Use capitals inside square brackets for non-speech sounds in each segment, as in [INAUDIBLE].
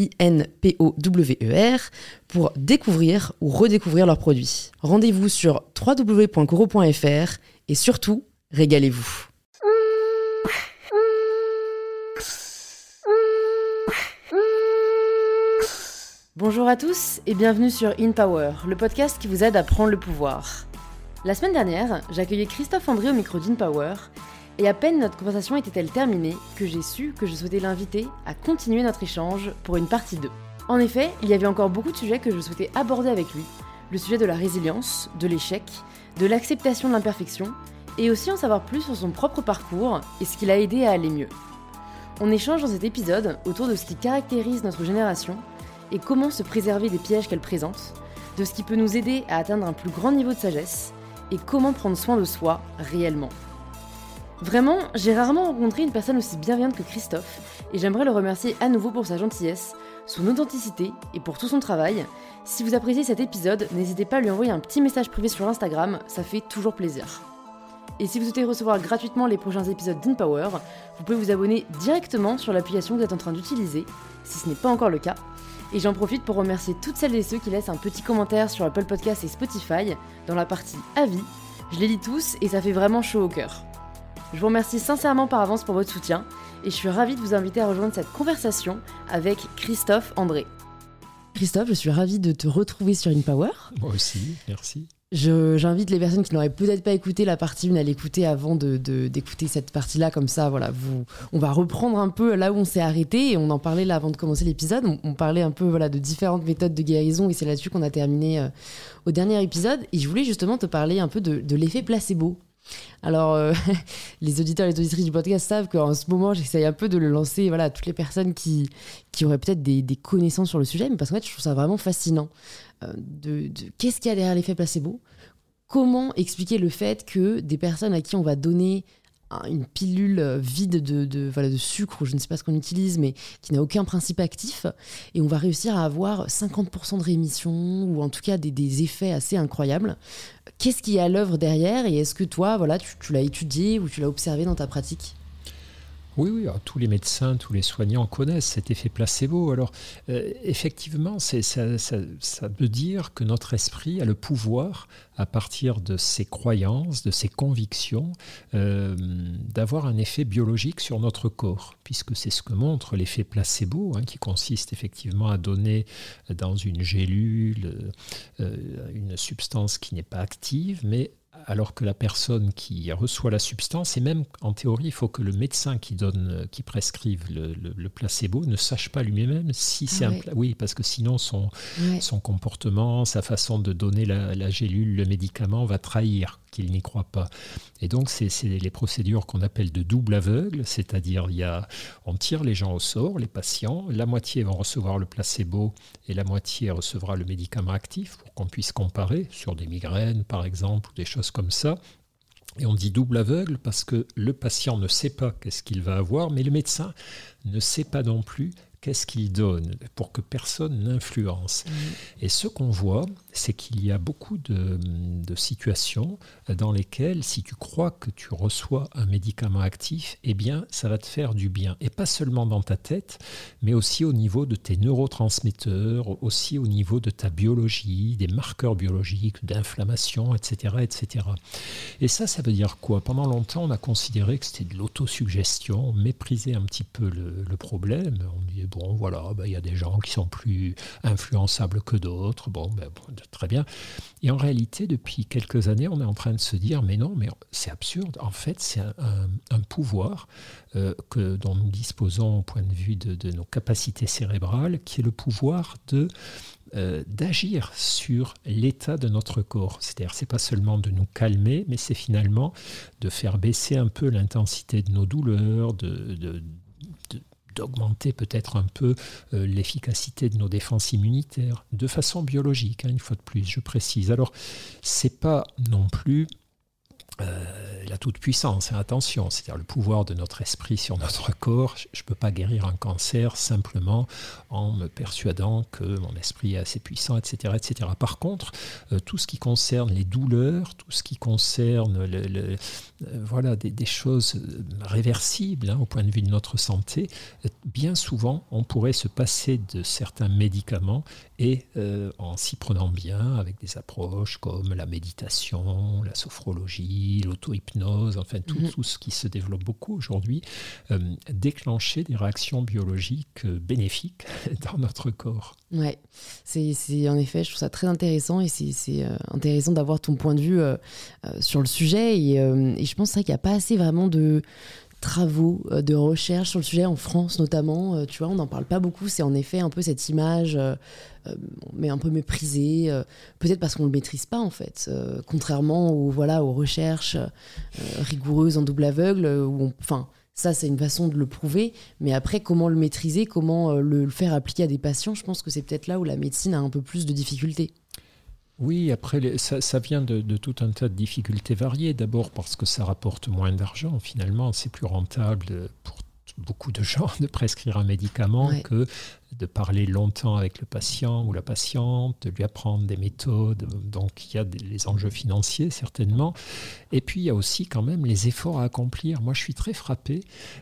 I-N-P-O-W-E-R, pour découvrir ou redécouvrir leurs produits. Rendez-vous sur www.coro.fr et surtout, régalez-vous. Bonjour à tous et bienvenue sur In Power, le podcast qui vous aide à prendre le pouvoir. La semaine dernière, j'accueillais Christophe André au micro d'In Power et à peine notre conversation était-elle terminée que j'ai su que je souhaitais l'inviter à continuer notre échange pour une partie 2. En effet, il y avait encore beaucoup de sujets que je souhaitais aborder avec lui. Le sujet de la résilience, de l'échec, de l'acceptation de l'imperfection, et aussi en savoir plus sur son propre parcours et ce qui l'a aidé à aller mieux. On échange dans cet épisode autour de ce qui caractérise notre génération et comment se préserver des pièges qu'elle présente, de ce qui peut nous aider à atteindre un plus grand niveau de sagesse et comment prendre soin de soi réellement. Vraiment, j'ai rarement rencontré une personne aussi bienveillante que Christophe, et j'aimerais le remercier à nouveau pour sa gentillesse, son authenticité et pour tout son travail. Si vous appréciez cet épisode, n'hésitez pas à lui envoyer un petit message privé sur Instagram, ça fait toujours plaisir. Et si vous souhaitez recevoir gratuitement les prochains épisodes d'InPower, vous pouvez vous abonner directement sur l'application que vous êtes en train d'utiliser, si ce n'est pas encore le cas. Et j'en profite pour remercier toutes celles et ceux qui laissent un petit commentaire sur Apple Podcasts et Spotify dans la partie avis. Je les lis tous et ça fait vraiment chaud au cœur. Je vous remercie sincèrement par avance pour votre soutien et je suis ravie de vous inviter à rejoindre cette conversation avec Christophe André. Christophe, je suis ravie de te retrouver sur InPower. Moi aussi, merci. J'invite les personnes qui n'auraient peut-être pas écouté la partie 1 à l'écouter avant d'écouter de, cette partie-là, comme ça, voilà, vous, on va reprendre un peu là où on s'est arrêté et on en parlait là avant de commencer l'épisode. On, parlait un peu voilà, de différentes méthodes de guérison et c'est là-dessus qu'on a terminé euh, au dernier épisode. Et je voulais justement te parler un peu de, de l'effet placebo. Alors, euh, [LAUGHS] les auditeurs et les auditrices du podcast savent qu'en ce moment, j'essaye un peu de le lancer voilà, à toutes les personnes qui, qui auraient peut-être des, connaissances sur le sujet, mais parce qu'en fait, je trouve ça vraiment fascinant. Euh, de, qu'est-ce qu'il y a derrière l'effet placebo? Comment expliquer le fait que des personnes à qui on va donner une pilule euh, vide de, voilà, de sucre, ou je ne sais pas ce qu'on utilise, mais qui n'a aucun principe actif, et on va réussir à avoir 50% de rémission, ou en tout cas des, effets assez incroyables. Qu'est-ce qui est à l'œuvre derrière, et est-ce que toi, voilà, tu l'as étudié ou tu l'as observé dans ta pratique? Oui, oui, tous les médecins, tous les soignants connaissent cet effet placebo. Alors, euh, effectivement, ça, veut dire que notre esprit a le pouvoir, à partir de ses croyances, de ses convictions, euh, d'avoir un effet biologique sur notre corps, puisque c'est ce que montre l'effet placebo, hein, qui consiste effectivement à donner dans une gélule euh, une substance qui n'est pas active, mais alors que la personne qui reçoit la substance, et même en théorie, il faut que le médecin qui donne, qui prescrive le, placebo ne sache pas lui-même si c'est un... Oui, parce que sinon son, son comportement, sa façon de donner la, la, gélule, le médicament va trahir qu'il n'y croit pas. Et donc, c'est les procédures qu'on appelle de double aveugle, c'est-à-dire il y a, on tire les gens au sort, les patients, la moitié vont recevoir le placebo et la moitié recevra le médicament actif pour qu'on puisse comparer sur des migraines, par exemple, ou des choses comme ça. Et on dit double aveugle parce que le patient ne sait pas qu'est-ce qu'il va avoir, mais le médecin ne sait pas non plus qu'est-ce qu'il donne pour que personne n'influence. Et ce qu'on voit, c'est qu'il y a beaucoup de, situations dans lesquelles, si tu crois que tu reçois un médicament actif, eh bien, ça va te faire du bien. Et pas seulement dans ta tête, mais aussi au niveau de tes neurotransmetteurs, aussi au niveau de ta biologie, des marqueurs biologiques, d'inflammation, etc., etc. Et ça, ça veut dire quoi? Pendant longtemps, on a considéré que c'était de l'autosuggestion, on méprisait un petit peu le, le problème. On disait, bon, voilà, ben, il y a des gens qui sont plus influençables que d'autres. Ben, très bien. Et en réalité, depuis quelques années, on est en train de se dire, mais non, mais c'est absurde. En fait, c'est un, pouvoir euh, que, dont nous disposons au point de vue de, nos capacités cérébrales, qui est le pouvoir de euh, d'agir sur l'état de notre corps. C'est-à-dire, c'est pas seulement de nous calmer, mais c'est finalement de faire baisser un peu l'intensité de nos douleurs, de, d'augmenter peut-être un peu euh, l'efficacité de nos défenses immunitaires, de façon biologique, hein, une fois de plus, je précise. Alors, c'est pas non plus euh, la toute-puissance, attention, c'est-à-dire le pouvoir de notre esprit sur notre corps. Je ne peux pas guérir un cancer simplement en me persuadant que mon esprit est assez puissant, etc. etc. Par contre, euh, tout ce qui concerne les douleurs, tout ce qui concerne le, euh, voilà, des, choses réversibles hein, au point de vue de notre santé, bien souvent, on pourrait se passer de certains médicaments et en s'y prenant bien avec des approches comme la méditation, la sophrologie, l'auto-hypnose, enfin mhm. tout, ce qui se développe beaucoup aujourd'hui, euh, déclencher des réactions biologiques euh, bénéfiques [LAUGHS] dans notre corps. Ouais, c'est en effet, je trouve ça très intéressant et c'est euh, intéressant d'avoir ton point de vue sur le sujet. Et, et je pense qu'il n'y a pas assez vraiment de, travaux euh, de recherche sur le sujet en France notamment. Euh, tu vois, on n'en parle pas beaucoup. C'est en effet un peu cette image, euh, mais un peu méprisée. Peut-être parce qu'on le maîtrise pas en fait. contrairement aux voilà aux recherches rigoureuses en double aveugle où. Ça, c'est une façon de le prouver. Mais après, comment le maîtriser, comment le faire appliquer à des patients, je pense que c'est peut-être là où la médecine a un peu plus de difficultés. Oui, après, ça, vient de, tout un tas de difficultés variées. D'abord parce que ça rapporte moins d'argent. Finalement, c'est plus rentable pour beaucoup de gens de prescrire un médicament que de parler longtemps avec le patient ou la patiente, de lui apprendre des méthodes. Donc il y a les enjeux financiers certainement. Et puis il y a aussi quand même les efforts à accomplir. Moi je suis très frappé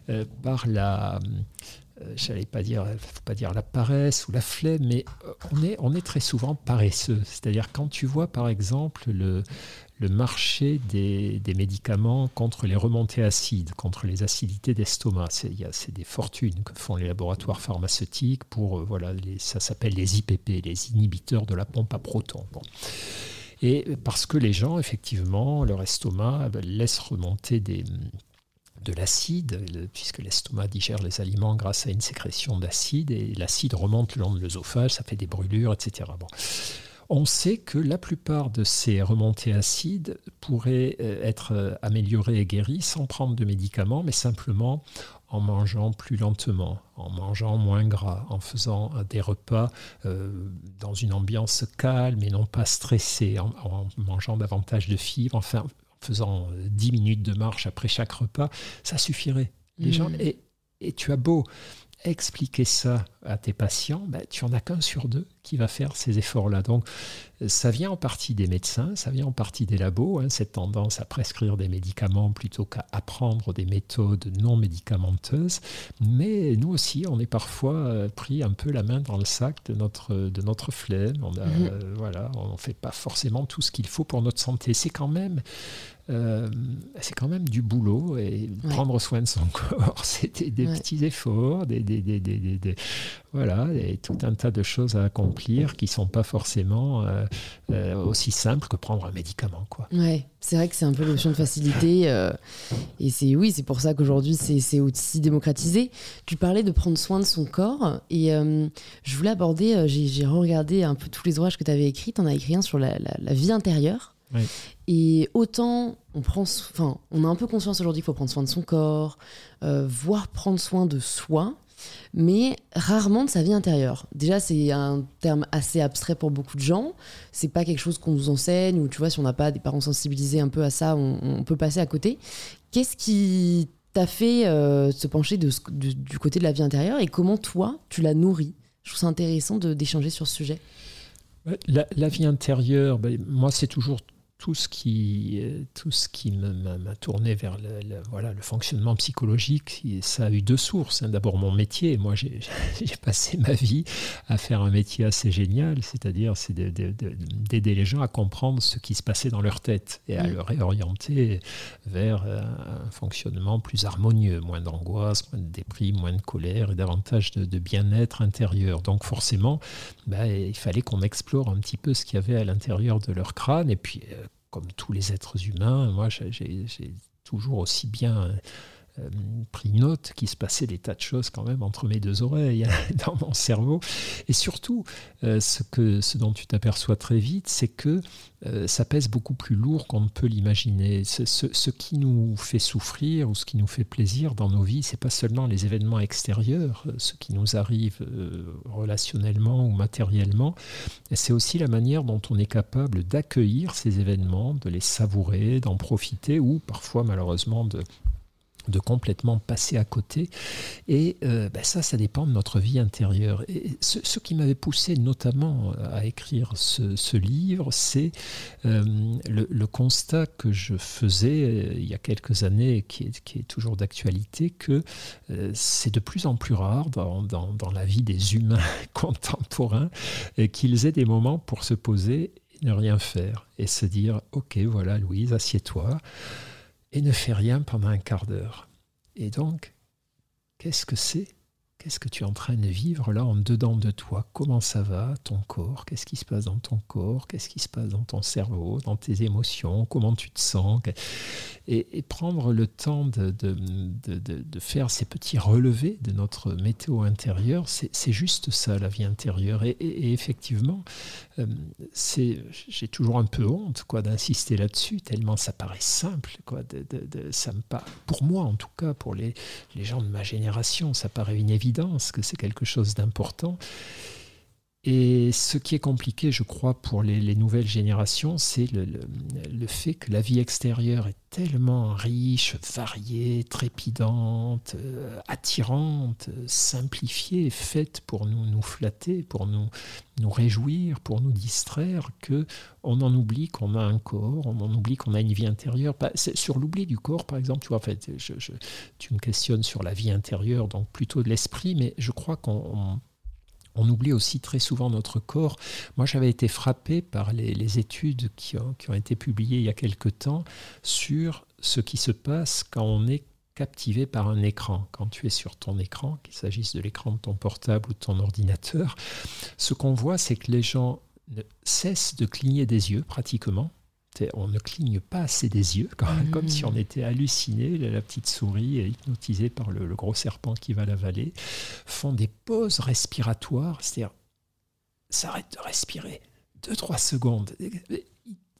euh, par la j'allais pas dire, faut pas dire la paresse ou la flemme, mais euh, on est, très souvent paresseux. C'est-à-dire quand tu vois par exemple le, marché des, médicaments contre les remontées acides, contre les acidités d'estomac. C'est, des fortunes que font les laboratoires pharmaceutiques pour, euh, voilà, ça s'appelle les IPP, les inhibiteurs de la pompe à protons. Et parce que les gens, effectivement, leur estomac laisse remonter des, de l'acide, puisque l'estomac digère les aliments grâce à une sécrétion d'acide, et l'acide remonte le long de l'œsophage, ça fait des brûlures, etc. Bon. On sait que la plupart de ces remontées acides pourraient euh, être euh, améliorées et guéries sans prendre de médicaments, mais simplement en mangeant plus lentement, en mangeant moins gras, en faisant euh, des repas dans une ambiance calme et non pas stressée, en, en mangeant davantage de fibres, enfin faisant 10 minutes de marche après chaque repas, ça suffirait. Les gens, mmh. et, et, tu as beau expliquer ça à tes patients, ben, tu en as qu'un sur deux qui va faire ces efforts-là. Donc, ça vient en partie des médecins, ça vient en partie des labos, hein, cette tendance à prescrire des médicaments plutôt qu'à apprendre des méthodes non médicamenteuses. Mais nous aussi, on est parfois euh, pris un peu la main dans le sac de notre, de notre flemme. On ne mmh. voilà, on fait pas forcément tout ce qu'il faut pour notre santé. C'est quand même euh, c'est quand même du boulot et prendre soin de son [LAUGHS] corps, c'était des petits efforts, des, des, des, des, voilà, et tout un tas de choses à accomplir qui sont pas forcément euh, euh, aussi simples que prendre un médicament, quoi. Ouais, c'est vrai que c'est un peu l'option de facilité, et c'est oui, c'est pour ça qu'aujourd'hui c'est aussi démocratisé. Tu parlais de prendre soin de son corps, et je voulais aborder, j'ai regardé un peu tous les ouvrages que tu avais écrits, tu en as écrit un sur la, la vie intérieure. Et autant on prend, enfin, on a un peu conscience aujourd'hui qu'il faut prendre soin de son corps, euh, voire prendre soin de soi, mais rarement de sa vie intérieure. Déjà, c'est un terme assez abstrait pour beaucoup de gens. C'est pas quelque chose qu'on nous enseigne ou tu vois, si on n'a pas des parents sensibilisés un peu à ça, on, peut passer à côté. Qu'est-ce qui t'a fait euh, se pencher du côté de la vie intérieure et comment toi tu la nourris Je trouve ça intéressant d'échanger sur ce sujet. La, vie intérieure, ben, moi c'est toujours tout ce qui, euh, tout ce qui m'a tourné vers le, voilà, le fonctionnement psychologique, ça a eu deux sources. Hein. D'abord mon métier. Moi, [LAUGHS] j'ai passé ma vie à faire un métier assez génial, c'est-à-dire c'est d'aider les gens à comprendre ce qui se passait dans leur tête et à mmh. le réorienter vers un fonctionnement plus harmonieux, moins d'angoisse, moins de déprime, moins de colère et davantage de, bien-être intérieur. Donc forcément, bah, il fallait qu'on explore un petit peu ce qu'il y avait à l'intérieur de leur crâne et puis euh, comme tous les êtres humains, moi j'ai toujours aussi bien euh, pris note qu'il se passait des tas de choses quand même entre mes deux oreilles, [LAUGHS] dans mon cerveau. Et surtout, euh, ce, que, ce dont tu t'aperçois très vite, c'est que euh, ça pèse beaucoup plus lourd qu'on ne peut l'imaginer. Ce, ce, qui nous fait souffrir ou ce qui nous fait plaisir dans nos vies, c'est pas seulement les événements extérieurs, ce qui nous arrive relationnellement ou matériellement, c'est aussi la manière dont on est capable d'accueillir ces événements, de les savourer, d'en profiter ou parfois malheureusement de de complètement passer à côté. Et euh, ben ça, ça dépend de notre vie intérieure. Et ce, qui m'avait poussé notamment à écrire ce, livre, c'est euh, le, constat que je faisais euh, il y a quelques années, qui est, qui est toujours d'actualité, que c'est de plus en plus rare dans, dans, dans la vie des humains [LAUGHS] contemporains qu'ils aient des moments pour se poser et ne rien faire et se dire, ok, voilà Louise, assieds-toi et ne fais rien pendant un quart d'heure. Et donc, qu'est-ce que c'est Qu'est-ce que tu es en train de vivre là en dedans de toi? Comment ça va Ton corps? Qu'est-ce qui se passe dans ton corps? Qu'est-ce qui se passe dans ton cerveau Dans tes émotions? Comment tu te sens? Et, prendre le temps de, de, de, faire ces petits relevés de notre météo intérieure, c'est juste ça, la vie intérieure. Et, effectivement, euh, j'ai toujours un peu honte quoi d'insister là-dessus, tellement ça paraît simple. Quoi, ça me pour moi, en tout cas, pour les, les gens de ma génération, ça paraît une que c'est quelque chose d'important. Et ce qui est compliqué, je crois, pour les, nouvelles générations, c'est le, fait que la vie extérieure est tellement riche, variée, trépidante, euh, attirante, simplifiée, faite pour nous, nous flatter, pour nous, nous réjouir, pour nous distraire, que on en oublie qu'on a un corps, on en oublie qu'on a une vie intérieure. Sur l'oubli du corps, par exemple, tu vois, en fait, je, tu me questionnes sur la vie intérieure, donc plutôt de l'esprit, mais je crois qu'on on oublie aussi très souvent notre corps. Moi, j'avais été frappé par les, études qui ont, qui été publiées il y a quelque temps sur ce qui se passe quand on est captivé par un écran. Quand tu es sur ton écran, qu'il s'agisse de l'écran de ton portable ou de ton ordinateur, ce qu'on voit, c'est que les gens cessent de cligner des yeux pratiquement on ne cligne pas assez des yeux, comme si on mmh. était halluciné. La, petite souris, hypnotisée par le, gros serpent qui va l'avaler, font des pauses respiratoires, c'est-à-dire s'arrêtent de respirer deux, trois secondes.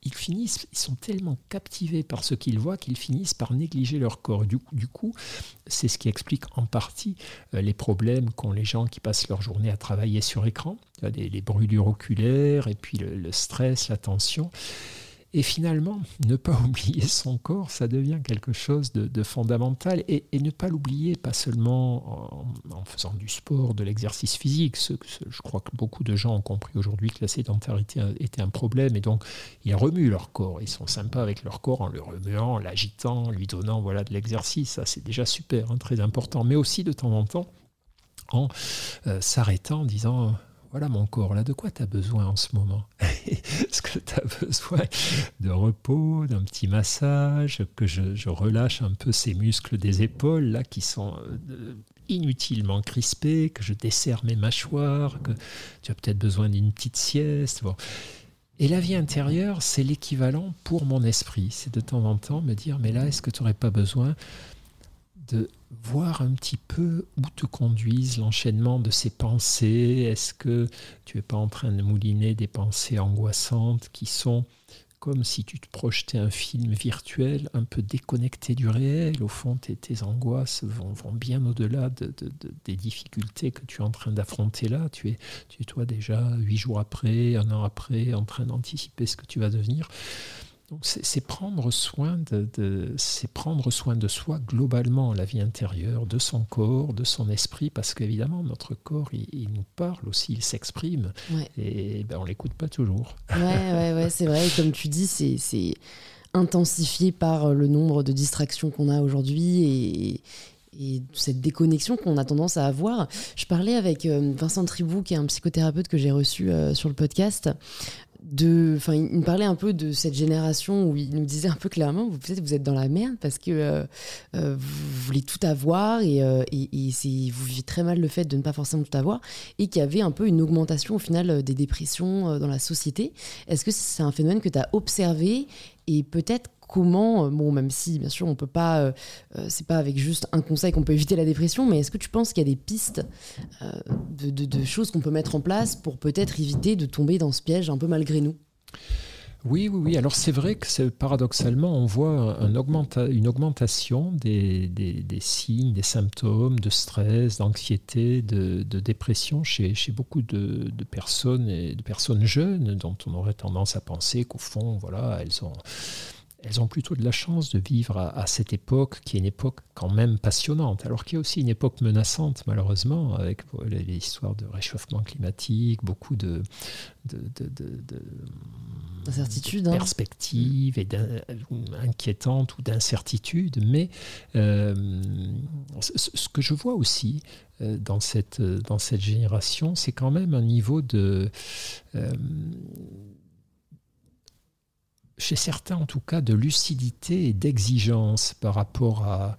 Ils finissent, ils sont tellement captivés par ce qu'ils voient qu'ils finissent par négliger leur corps. Du, coup, c'est ce qui explique en partie euh, les problèmes qu'ont les gens qui passent leur journée à travailler sur écran, les, brûlures oculaires et puis le, le stress, la tension. Et finalement, ne pas [LAUGHS] oublier son corps, ça devient quelque chose de, fondamental. Et, ne pas l'oublier, pas seulement en, faisant du sport, de l'exercice physique. Ce, je crois que beaucoup de gens ont compris aujourd'hui que la sédentarité était un problème. Et donc, ils remuent leur corps. Ils sont sympas avec leur corps en le remuant, l'agitant, lui donnant voilà, de l'exercice. Ça, c'est déjà super, hein, très important. Mais aussi, de temps en temps, en euh, s'arrêtant, en disant voilà mon corps, là, de quoi tu as besoin en ce moment? [LAUGHS] Est-ce que tu as besoin de repos, d'un petit massage, que je, relâche un peu ces muscles des épaules, là, qui sont euh, inutilement crispés, que je desserre mes mâchoires, que tu as peut-être besoin d'une petite sieste bon. Et la vie intérieure, c'est l'équivalent pour mon esprit. C'est de temps en temps me dire, mais là, est-ce que tu n'aurais pas besoin de voir un petit peu où te conduisent l'enchaînement de ces pensées. Est-ce que tu es pas en train de mouliner des pensées angoissantes qui sont comme si tu te projetais un film virtuel un peu déconnecté du réel? Au fond, tes, angoisses vont, bien au-delà de, des difficultés que tu es en train d'affronter là. Tu es, tu es toi déjà huit jours après, un an après, en train d'anticiper ce que tu vas devenir. Donc c'est prendre soin de, c'est prendre soin de soi globalement, la vie intérieure, de son corps, de son esprit, parce qu'évidemment notre corps il, nous parle aussi, il s'exprime, et ben, on l'écoute pas toujours. Ouais, ouais, ouais, c'est vrai. comme tu dis, c'est intensifié par le nombre de distractions qu'on a aujourd'hui et, et cette déconnexion qu'on a tendance à avoir. Je parlais avec euh, Vincent Tribou, qui est un psychothérapeute que j'ai reçu euh, sur le podcast. De, enfin, il me parlait un peu de cette génération où il nous disait un peu clairement, vous peut-être vous êtes dans la merde parce que euh, vous voulez tout avoir et, et, et vous vivez très mal le fait de ne pas forcément tout avoir et qu'il y avait un peu une augmentation au final des dépressions dans la société. Est-ce que c'est un phénomène que tu as observé et peut-être comment, euh, bon, même si bien sûr on peut pas, euh, euh, c'est pas avec juste un conseil qu'on peut éviter la dépression, mais est-ce que tu penses qu'il y a des pistes de, choses qu'on peut mettre en place pour peut-être éviter de tomber dans ce piège un peu malgré nous? Oui, oui, oui. Alors c'est vrai que paradoxalement, on voit une augmentation des, signes, des symptômes de stress, d'anxiété, de, dépression chez, beaucoup de, de, personnes et de personnes jeunes dont on aurait tendance à penser qu'au fond, voilà, elles ont elles ont plutôt de la chance de vivre à, cette époque qui est une époque quand même passionnante, alors qu'il y a aussi une époque menaçante malheureusement avec les, histoires de réchauffement climatique, beaucoup de, d'incertitudes, hein. perspectives et inquiétantes ou d'incertitudes. Mais euh, ce que je vois aussi euh, dans cette, dans cette génération, c'est quand même un niveau de... Euh, chez certains en tout cas, de lucidité et d'exigence par rapport à,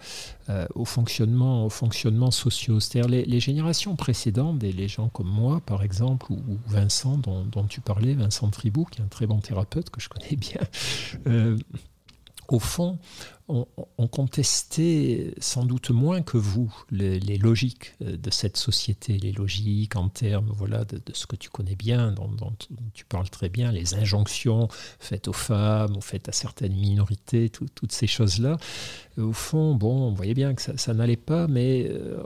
euh, au, fonctionnement, au fonctionnement social. C'est-à-dire les, générations précédentes, et les gens comme moi par exemple, ou, Vincent dont, dont, tu parlais, Vincent Tribou, qui est un très bon thérapeute que je connais bien, euh, au fond, on, contestait sans doute moins que vous les, logiques euh, de cette société, les logiques en termes voilà, de, ce que tu connais bien, dont, tu parles très bien, les injonctions faites aux femmes ou faites à certaines minorités, toutes ces choses-là. Au fond, bon, on voyait bien que ça, n'allait pas, mais euh,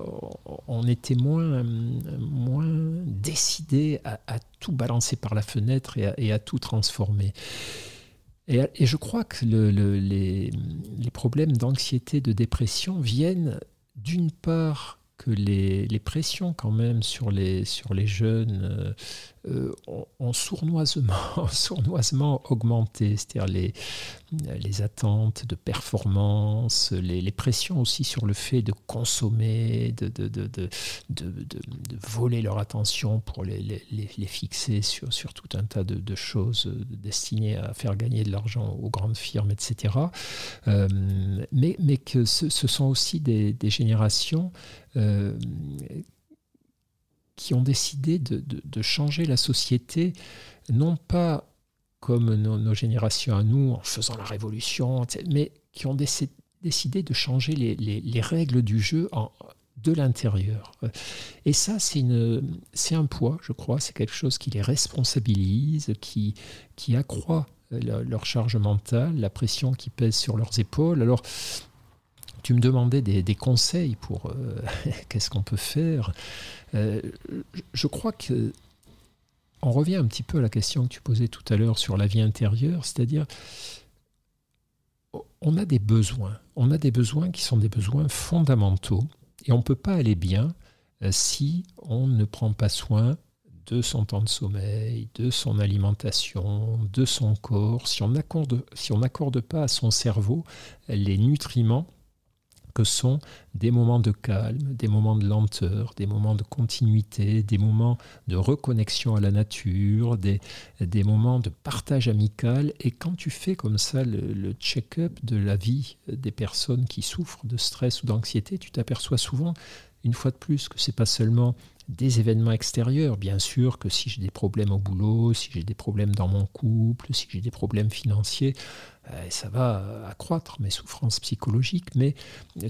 on était moins, moins décidé à, tout balancer par la fenêtre et à tout transformer. Et, je crois que les, problèmes d'anxiété, de dépression viennent d'une part que les, pressions quand même sur les, sur les jeunes euh, euh, ont, sournoisement, [LAUGHS] sournoisement augmenté, c'est-à-dire les, les attentes de performance, les, pressions aussi sur le fait de consommer, de, de, de, de voler leur attention pour les, les, fixer sur, sur tout un tas de, choses destinées à faire gagner de l'argent aux grandes firmes, etc. Euh, mais, mais que ce, sont aussi des, des générations euh, qui ont décidé de, changer la société, non pas comme nos, générations à nous, en faisant la révolution, mais qui ont décidé de changer les, règles du jeu de l'intérieur. Et ça, c'est un poids, je crois, c'est quelque chose qui les responsabilise, qui, accroît leur charge mentale, la pression qui pèse sur leurs épaules. Alors, tu me demandais des, conseils pour euh, [LAUGHS] qu'est-ce qu'on peut faire? Euh, je crois que on revient un petit peu à la question que tu posais tout à l'heure sur la vie intérieure, c'est-à-dire on a des besoins, on a des besoins qui sont des besoins fondamentaux et on ne peut pas aller bien euh, si on ne prend pas soin de son temps de sommeil, de son alimentation, de son corps, si on n'accorde pas à son cerveau les nutriments que sont des moments de calme, des moments de lenteur, des moments de continuité, des moments de reconnexion à la nature, des, des moments de partage amical. Et quand tu fais comme ça le, check-up de la vie des personnes qui souffrent de stress ou d'anxiété, tu t'aperçois souvent, une fois de plus, que c'est pas seulement des événements extérieurs. Bien sûr que si j'ai des problèmes au boulot, si j'ai des problèmes dans mon couple, si j'ai des problèmes financiers, euh, ça va accroître mes souffrances psychologiques, mais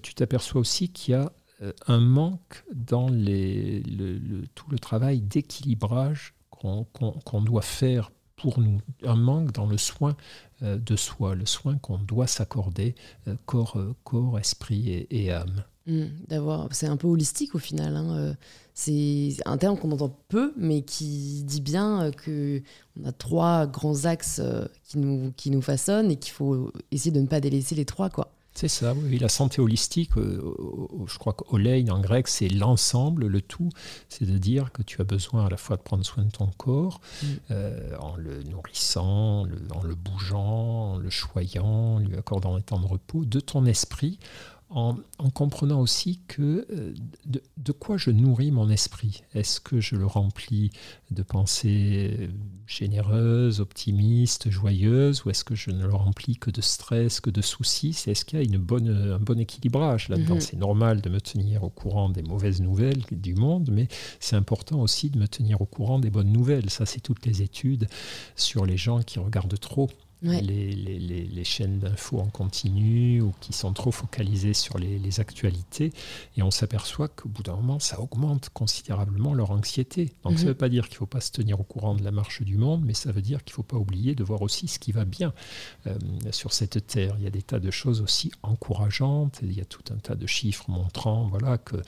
tu t'aperçois aussi qu'il y a euh, un manque dans tout le travail d'équilibrage qu'on doit faire pour nous, un manque dans le soin euh, de soi, le soin qu'on doit s'accorder, corps, corps, esprit et, âme. Mmh, d'avoir, c'est un peu holistique au final. Hein, euh, c'est un terme qu'on entend peu, mais qui dit bien que on a trois grands axes qui nous, qui nous façonnent et qu'il faut essayer de ne pas délaisser les trois, quoi. C'est ça, oui. La santé holistique, je crois qu'olein en grec, c'est l'ensemble, le tout. C'est de dire que tu as besoin à la fois de prendre soin de ton corps, mmh. en le nourrissant, en le bougeant, en le choyant, lui accordant un temps de repos, de ton esprit, en, comprenant aussi que euh, de, quoi je nourris mon esprit. Est-ce que je le remplis de pensées généreuses, optimistes, joyeuses, ou est-ce que je ne le remplis que de stress, que de soucis? Est-ce qu'il y a une bonne, un bon équilibrage là-dedans? Mhm. C'est normal de me tenir au courant des mauvaises nouvelles du monde, mais c'est important aussi de me tenir au courant des bonnes nouvelles. Ça, c'est toutes les études sur les gens qui regardent trop les, les, les, chaînes d'infos en continu ou qui sont trop focalisées sur les, actualités. Et on s'aperçoit qu'au bout d'un moment, ça augmente considérablement leur anxiété. Donc ça ne mhm. veut pas dire qu'il ne faut pas se tenir au courant de la marche du monde, mais ça veut dire qu'il ne faut pas oublier de voir aussi ce qui va bien euh, sur cette terre. Il y a des tas de choses aussi encourageantes. Il y a tout un tas de chiffres montrant voilà, qu'il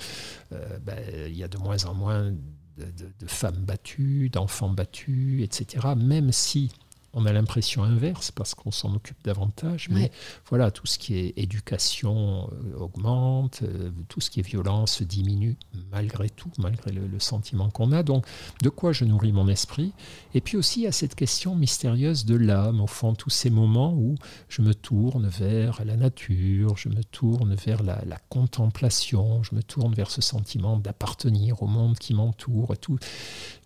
euh, ben, y a de moins en moins de, de femmes battues, d'enfants battus, etc. Même si on a l'impression inverse parce qu'on s'en occupe davantage. Mais voilà, tout ce qui est éducation euh, augmente, euh, tout ce qui est violence diminue malgré tout, malgré le, sentiment qu'on a. Donc, de quoi je nourris mon esprit? Et puis aussi, il y a cette question mystérieuse de l'âme, au fond, tous ces moments où je me tourne vers la nature, je me tourne vers la, contemplation, je me tourne vers ce sentiment d'appartenir au monde qui m'entoure, et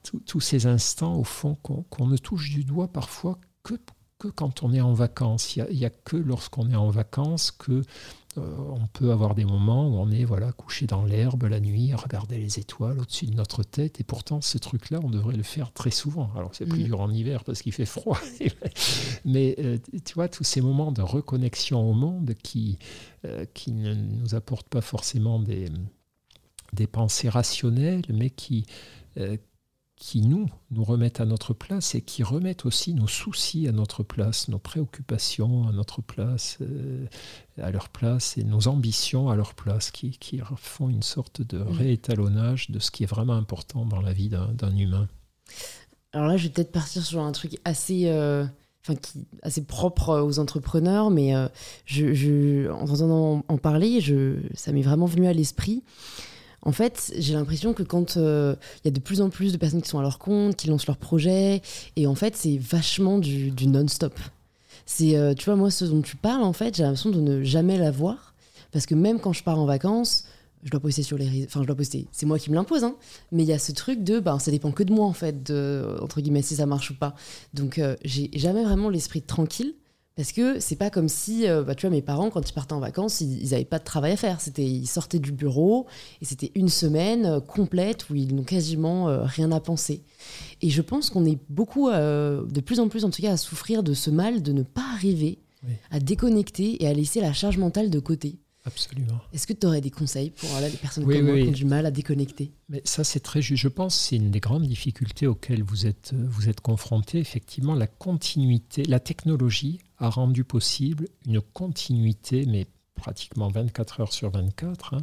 tout, tous ces instants, au fond, qu'on ne touche du doigt parfois que, que quand on est en vacances. Il n'y a, que lorsqu'on est en vacances que euh, on peut avoir des moments où on est voilà couché dans l'herbe la nuit, à regarder les étoiles au-dessus de notre tête. Et pourtant, ce truc-là, on devrait le faire très souvent. Alors, c'est plus mm. dur en hiver parce qu'il fait froid. [LAUGHS] Mais euh, tu vois, tous ces moments de reconnexion au monde qui, euh, qui ne nous apportent pas forcément des, des pensées rationnelles, mais qui, qui nous, nous remettent à notre place et qui remettent aussi nos soucis à notre place, nos préoccupations à notre place, euh, à leur place, et nos ambitions à leur place, qui, qui font une sorte de mm. réétalonnage de ce qui est vraiment important dans la vie d'un humain. Alors là, je vais peut-être partir sur un truc assez... Euh, enfin, qui, assez propre aux entrepreneurs, mais euh, je, je, en entendant en parler, je, ça m'est vraiment venu à l'esprit. En fait, j'ai l'impression que quand euh, il y a de plus en plus de personnes qui sont à leur compte, qui lancent leurs projets, et en fait, c'est vachement du, non-stop. C'est, euh, tu vois, moi, ce dont tu parles, en fait, j'ai l'impression de ne jamais l'avoir, parce que même quand je pars en vacances, je dois poster sur les réseaux, enfin, je dois poster, c'est moi qui me l'impose, hein, mais il y a ce truc de, ben, ça dépend que de moi, en fait, de, entre guillemets, si ça marche ou pas. Donc, euh, j'ai jamais vraiment l'esprit tranquille. Parce que c'est pas comme si, euh, bah, tu vois, mes parents, quand ils partaient en vacances, ils n'avaient pas de travail à faire. C'était, ils sortaient du bureau et c'était une semaine euh, complète où ils n'ont quasiment euh, rien à penser. Et je pense qu'on est beaucoup, de plus en plus en tout cas, à souffrir de ce mal de ne pas arriver à déconnecter et à laisser la charge mentale de côté. Absolument. Est-ce que tu aurais des conseils pour les personnes comme moi qui ont du mal à déconnecter? Mais ça, c'est très juste. Je pense que c'est une des grandes difficultés auxquelles vous êtes, vous êtes confrontés. Effectivement, la continuité, la technologie a rendu possible une continuité, mais pratiquement 24 heures sur 24, hein,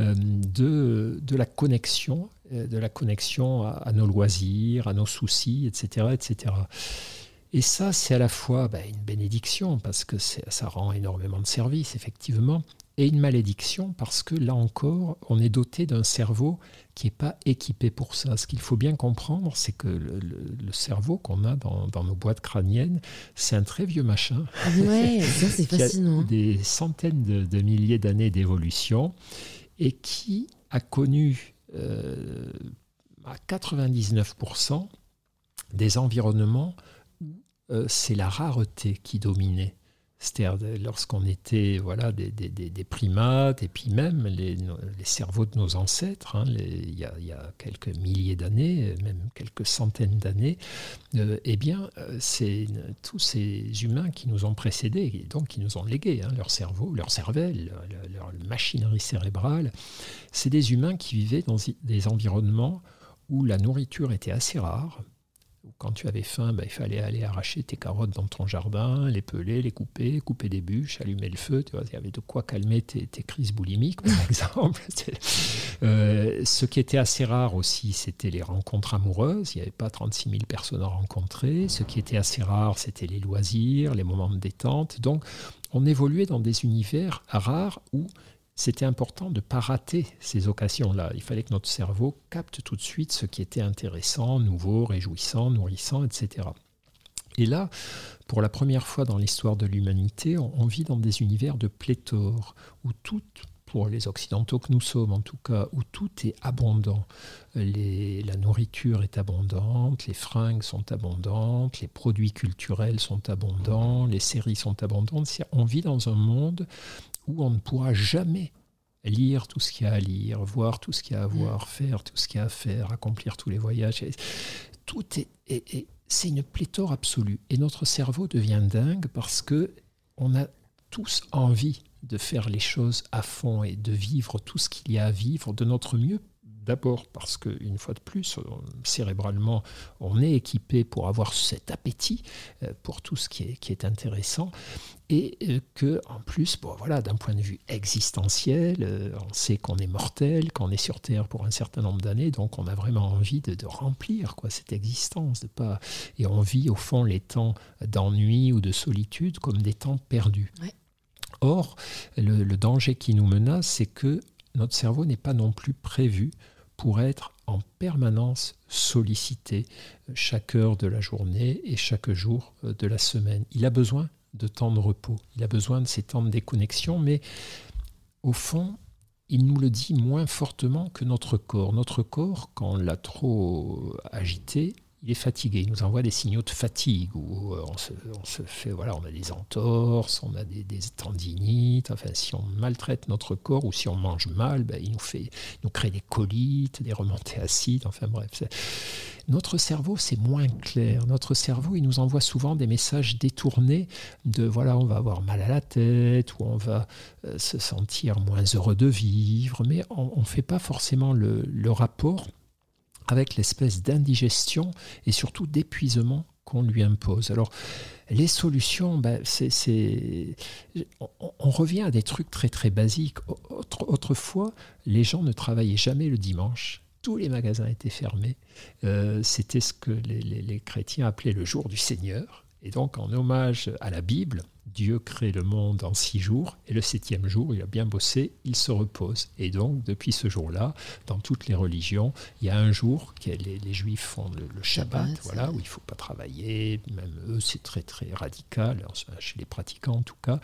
euh, de, de la connexion, euh, de la connexion à, nos loisirs, à nos soucis, etc. etc. Et ça, c'est à la fois bah, une bénédiction, parce que ça rend énormément de services, effectivement, et une malédiction parce que là encore, on est doté d'un cerveau qui n'est pas équipé pour ça. Ce qu'il faut bien comprendre, c'est que le, cerveau qu'on a dans, nos boîtes crâniennes, c'est un très vieux machin. Ah ouais, ça [LAUGHS] c'est fascinant. Qui a des centaines de, milliers d'années d'évolution et qui a connu euh, à 99% des environnements où euh, c'est la rareté qui dominait. C'est-à-dire lorsqu'on était voilà, des, primates, et puis même les, cerveaux de nos ancêtres, hein, il, y a, quelques milliers d'années, même quelques centaines d'années, euh, eh bien, euh, c'est tous ces humains qui nous ont précédés, et donc qui nous ont légué hein, leur cerveau, leur cervelle, leur machinerie cérébrale, c'est des humains qui vivaient dans des environnements où la nourriture était assez rare, quand tu avais faim, ben, il fallait aller arracher tes carottes dans ton jardin, les peler, les couper, couper des bûches, allumer le feu. Tu vois, il y avait de quoi calmer tes, crises boulimiques, par [LAUGHS] exemple. Euh, ce qui était assez rare aussi, c'était les rencontres amoureuses. Il n'y avait pas 36 000 personnes à rencontrer. Ce qui était assez rare, c'était les loisirs, les moments de détente. Donc, on évoluait dans des univers rares où c'était important de ne pas rater ces occasions-là. Il fallait que notre cerveau capte tout de suite ce qui était intéressant, nouveau, réjouissant, nourrissant, etc. Et là, pour la première fois dans l'histoire de l'humanité, on, vit dans des univers de pléthore, où tout, pour les Occidentaux que nous sommes en tout cas, où tout est abondant. la nourriture est abondante, les fringues sont abondantes, les produits culturels sont abondants, les séries sont abondantes. On vit dans un monde où on ne pourra jamais lire tout ce qu'il y a à lire, voir tout ce qu'il y a à voir, mm. faire tout ce qu'il y a à faire, accomplir tous les voyages. Tout est, c'est une pléthore absolue. Et notre cerveau devient dingue parce que on a tous envie de faire les choses à fond et de vivre tout ce qu'il y a à vivre de notre mieux D'abord parce qu'une fois de plus, cérébralement, on est équipé pour avoir cet appétit euh, pour tout ce qui est, qui est intéressant. Et euh, que, en plus, bon, voilà, d'un point de vue existentiel, euh, on sait qu'on est mortel, qu'on est sur Terre pour un certain nombre d'années, donc on a vraiment envie de, remplir quoi, cette existence. De pas... Et on vit au fond les temps d'ennui ou de solitude comme des temps perdus. Or, le, le danger qui nous menace, c'est que notre cerveau n'est pas non plus prévu pour être en permanence sollicité chaque heure de la journée et chaque jour euh, de la semaine. Il a besoin de temps de repos, il a besoin de ces temps de déconnexion, mais au fond, il nous le dit moins fortement que notre corps. Notre corps, quand on l'a trop agité, il est fatigué, il nous envoie des signaux de fatigue, où euh, on se, fait, voilà, on a des entorses, on a des, tendinites, enfin si on maltraite notre corps ou si on mange mal, ben, il nous fait, nous crée des colites, des remontées acides, enfin bref. Notre cerveau, c'est moins clair. Notre cerveau, il nous envoie souvent des messages détournés de, voilà, on va avoir mal à la tête, ou on va euh, se sentir moins heureux de vivre, mais on ne fait pas forcément le, le rapport avec l'espèce d'indigestion et surtout d'épuisement qu'on lui impose. Alors, les solutions, ben, on, revient à des trucs très très basiques. autrefois, les gens ne travaillaient jamais le dimanche. Tous les magasins étaient fermés. Euh, c'était ce que les chrétiens appelaient le jour du Seigneur. Et donc, en hommage à la Bible, Dieu crée le monde en six jours, et le septième jour, il a bien bossé, il se repose. Et donc, depuis ce jour-là, dans toutes les religions, il y a un jour que les, Juifs font le, Shabbat, voilà, où il ne faut pas travailler, même eux, c'est très très radical, chez les pratiquants en tout cas.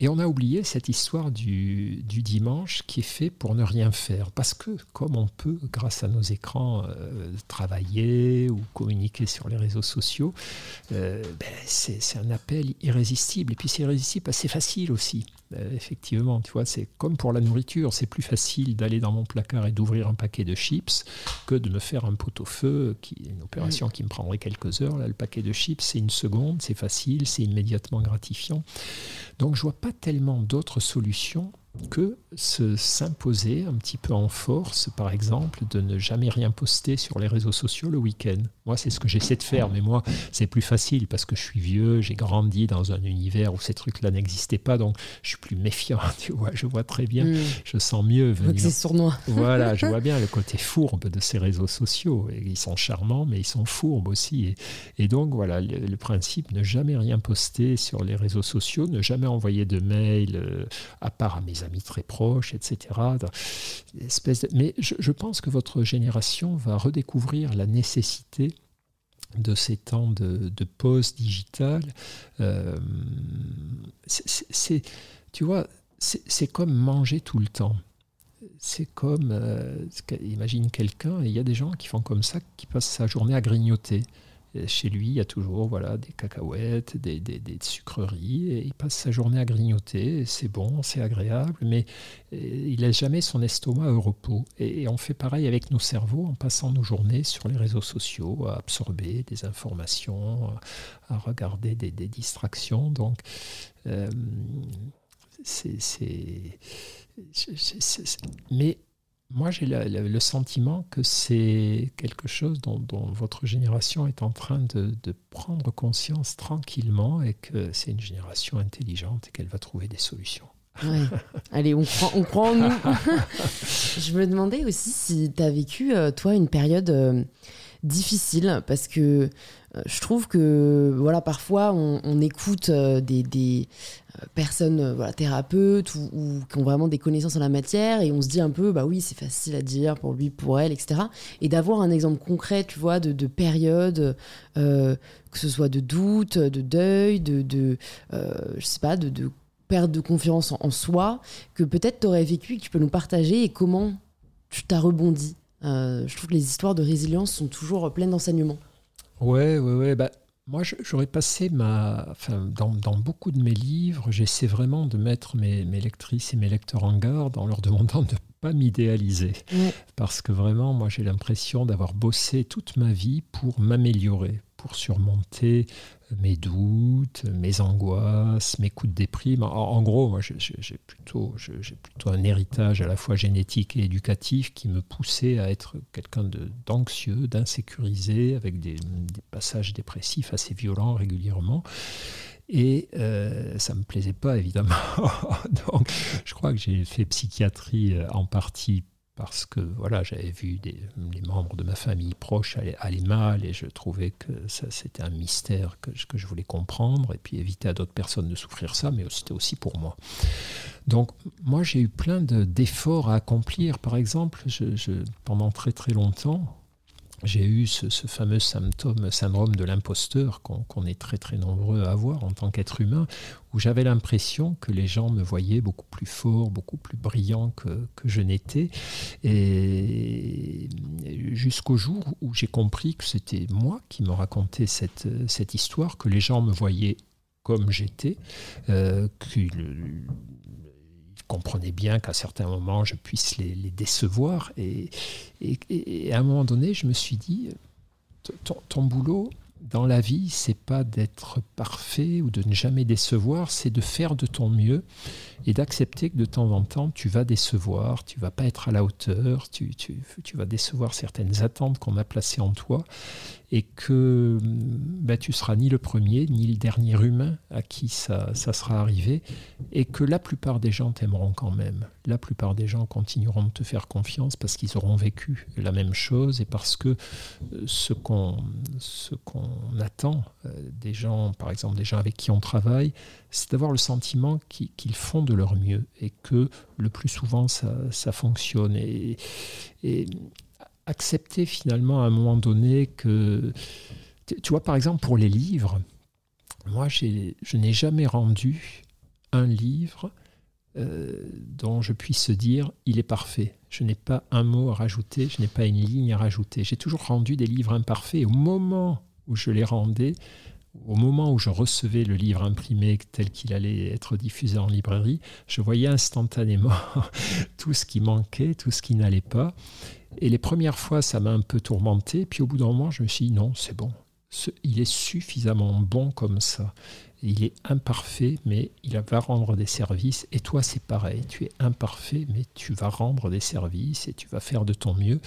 Et on a oublié cette histoire du, dimanche qui est fait pour ne rien faire. Parce que comme on peut, grâce à nos écrans, euh, travailler ou communiquer sur les réseaux sociaux, euh, ben, c'est un appel irrésistible. Et puis c'est irrésistible, c'est facile aussi. Euh, effectivement, tu vois, c'est comme pour la nourriture, c'est plus facile d'aller dans mon placard et d'ouvrir un paquet de chips que de me faire un pot-au-feu, qui est une opération qui me prendrait quelques heures. Là, le paquet de chips, c'est une seconde, c'est facile, c'est immédiatement gratifiant. Donc je vois pas tellement d'autres solutions que s'imposer un petit peu en force, par exemple, de ne jamais rien poster sur les réseaux sociaux le week-end. Moi, c'est ce que j'essaie de faire, mais moi, c'est plus facile parce que je suis vieux, j'ai grandi dans un univers où ces trucs-là n'existaient pas, donc je suis plus méfiant, [LAUGHS] tu vois, je vois très bien, hmm. je sens mieux venir. C'est sournois. [LAUGHS] voilà, je vois bien le côté fourbe de ces réseaux sociaux. Et ils sont charmants, mais ils sont fourbes aussi. Et, donc, voilà, le, principe, ne jamais rien poster sur les réseaux sociaux, ne jamais envoyer de mail, euh, à part à mes amis très proches, etc. Mais je, pense que votre génération va redécouvrir la nécessité de ces temps de, pause digitale. Euh, c'est, tu vois, c'est comme manger tout le temps. C'est comme, euh, imagine quelqu'un, et il y a des gens qui font comme ça, qui passent sa journée à grignoter chez lui, il y a toujours voilà, des cacahuètes, des, sucreries, et il passe sa journée à grignoter, c'est bon, c'est agréable, mais euh, il n'a jamais son estomac au repos. Et, on fait pareil avec nos cerveaux en passant nos journées sur les réseaux sociaux, à absorber des informations, à regarder des, distractions. Donc, euh, c'est... Mais moi, j'ai le sentiment que c'est quelque chose dont, votre génération est en train de, prendre conscience tranquillement et que c'est une génération intelligente et qu'elle va trouver des solutions. [LAUGHS] Allez, on croit, on croit en nous. [LAUGHS] Je me demandais aussi si tu as vécu, euh, toi, une période euh, difficile, parce que euh, je trouve que, voilà, parfois, on, écoute des, personnes, voilà, thérapeutes ou, qui ont vraiment des connaissances en la matière, et on se dit un peu, bah oui, c'est facile à dire pour lui, pour elle, etc. Et d'avoir un exemple concret, tu vois, de, de période, que ce soit de doute, de deuil, de, je sais pas, de, perte de confiance en, soi que peut-être tu aurais vécu que tu peux nous partager et comment tu t'as rebondi. Euh, je trouve que les histoires de résilience sont toujours pleines d'enseignements. Ouais, ouais, ouais. Bah, moi, j'aurais passé ma. Enfin, dans, dans, beaucoup de mes livres, j'essaie vraiment de mettre mes, mes, lectrices et mes lecteurs en garde en leur demandant de ne pas m'idéaliser. Parce que vraiment, moi, j'ai l'impression d'avoir bossé toute ma vie pour m'améliorer, pour surmonter mes doutes, mes angoisses, mes coups de déprime. En, gros, moi, j'ai plutôt, plutôt un héritage à la fois génétique et éducatif qui me poussait à être quelqu'un d'anxieux, d'insécurisé, avec des, passages dépressifs assez violents régulièrement. Et euh, ça ne me plaisait pas, évidemment. [LAUGHS] Donc, je crois que j'ai fait psychiatrie euh, en partie parce que voilà, j'avais vu les membres de ma famille proche aller, mal et je trouvais que c'était un mystère que, je voulais comprendre et puis éviter à d'autres personnes de souffrir ça, mais c'était aussi pour moi. Donc moi j'ai eu plein d'efforts à accomplir. Par exemple, pendant très très longtemps, j'ai eu ce, fameux symptôme, syndrome de l'imposteur qu'on est très très nombreux à avoir en tant qu'être humain, où j'avais l'impression que les gens me voyaient beaucoup plus fort, beaucoup plus brillant que, que je n'étais. Et jusqu'au jour où j'ai compris que c'était moi qui me racontais cette, cette histoire, que les gens me voyaient comme j'étais, euh, comprenez bien qu'à certains moments, je puisse les, décevoir. Et, à un moment donné, je me suis dit, ton, ton boulot dans la vie, c'est pas d'être parfait ou de ne jamais décevoir, c'est de faire de ton mieux et d'accepter que de temps en temps, tu vas décevoir, tu vas pas être à la hauteur, tu, tu, tu vas décevoir certaines attentes qu'on a placées en toi et que ben, tu seras ni le premier ni le dernier humain à qui ça, ça sera arrivé et que la plupart des gens t'aimeront quand même. La plupart des gens continueront de te faire confiance parce qu'ils auront vécu la même chose et parce que euh, ce qu'on qu'on attend euh, des gens, par exemple des gens avec qui on travaille, c'est d'avoir le sentiment qu'ils font de leur mieux et que le plus souvent ça, ça fonctionne. Et accepter finalement à un moment donné que, tu vois, par exemple pour les livres, moi je n'ai jamais rendu un livre euh, dont je puisse dire il est parfait. Je n'ai pas un mot à rajouter, je n'ai pas une ligne à rajouter. J'ai toujours rendu des livres imparfaits. Au moment où je les rendais, au moment où je recevais le livre imprimé tel qu'il allait être diffusé en librairie, je voyais instantanément [LAUGHS] tout ce qui manquait, tout ce qui n'allait pas. Et les premières fois, ça m'a un peu tourmenté. Puis au bout d'un moment, je me suis dit, non, c'est bon. il est suffisamment bon comme ça. Il est imparfait, mais il va rendre des services. Et toi, c'est pareil. Tu es imparfait, mais tu vas rendre des services et tu vas faire de ton mieux.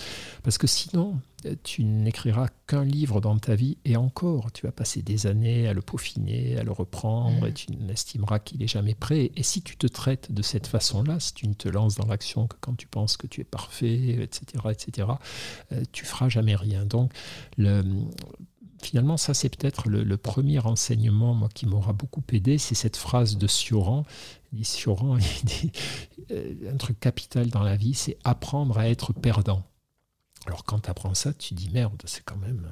Parce que sinon, tu n'écriras qu'un livre dans ta vie et encore, tu vas passer des années à le peaufiner, à le reprendre et tu n'estimeras qu'il est jamais prêt. Et si tu te traites de cette façon-là, si tu ne te lances dans l'action que quand tu penses que tu es parfait, etc., etc., euh, tu feras jamais rien. Donc, le, finalement, ça c'est peut-être le, premier enseignement moi, qui m'aura beaucoup aidé, c'est cette phrase de Sioran. [LAUGHS] Il dit, euh, un truc capital dans la vie, c'est apprendre à être perdant. Alors quand tu apprends ça, tu dis merde, c'est quand même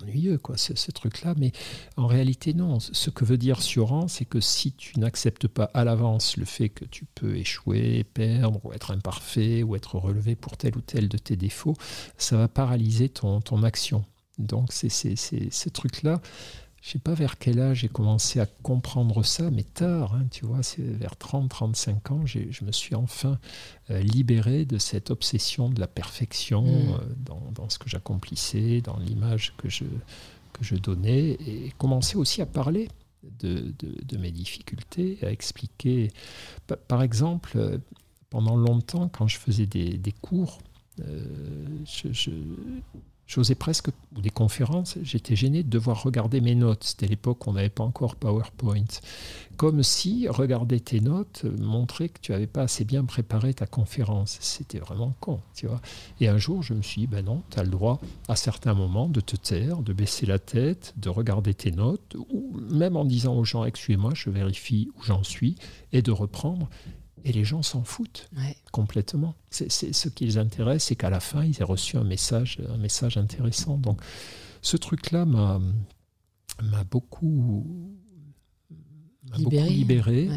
ennuyeux quoi, ce, truc-là. Mais en réalité non. Ce que veut dire Sioran, c'est que si tu n'acceptes pas à l'avance le fait que tu peux échouer, perdre, ou être imparfait, ou être relevé pour tel ou tel de tes défauts, ça va paralyser ton action. Donc c'est ce truc-là. Je sais pas vers quel âge j'ai commencé à comprendre ça, mais tard, hein, tu vois, c'est vers 30-35 ans, je me suis enfin euh, libéré de cette obsession de la perfection mm. euh, dans, dans, ce que j'accomplissais, dans l'image que je, que je donnais, et commencer aussi à parler de, de, mes difficultés, à expliquer. Par exemple, euh, pendant longtemps, quand je faisais des, des cours, je, J'osais presque, ou des conférences, j'étais gêné de devoir regarder mes notes. C'était l'époque où on n'avait pas encore PowerPoint. Comme si regarder tes notes montrait que tu n'avais pas assez bien préparé ta conférence. C'était vraiment con, tu vois. Et un jour, je me suis dit, ben non, tu as le droit à certains moments de te taire, de baisser la tête, de regarder tes notes, ou même en disant aux gens, excusez-moi, je vérifie où j'en suis, et de reprendre. Et les gens s'en foutent complètement. C'est, ce qui les intéresse, c'est qu'à la fin, ils aient reçu un message, un message intéressant. Donc, ce truc-là m'a, m'a beaucoup, libéré.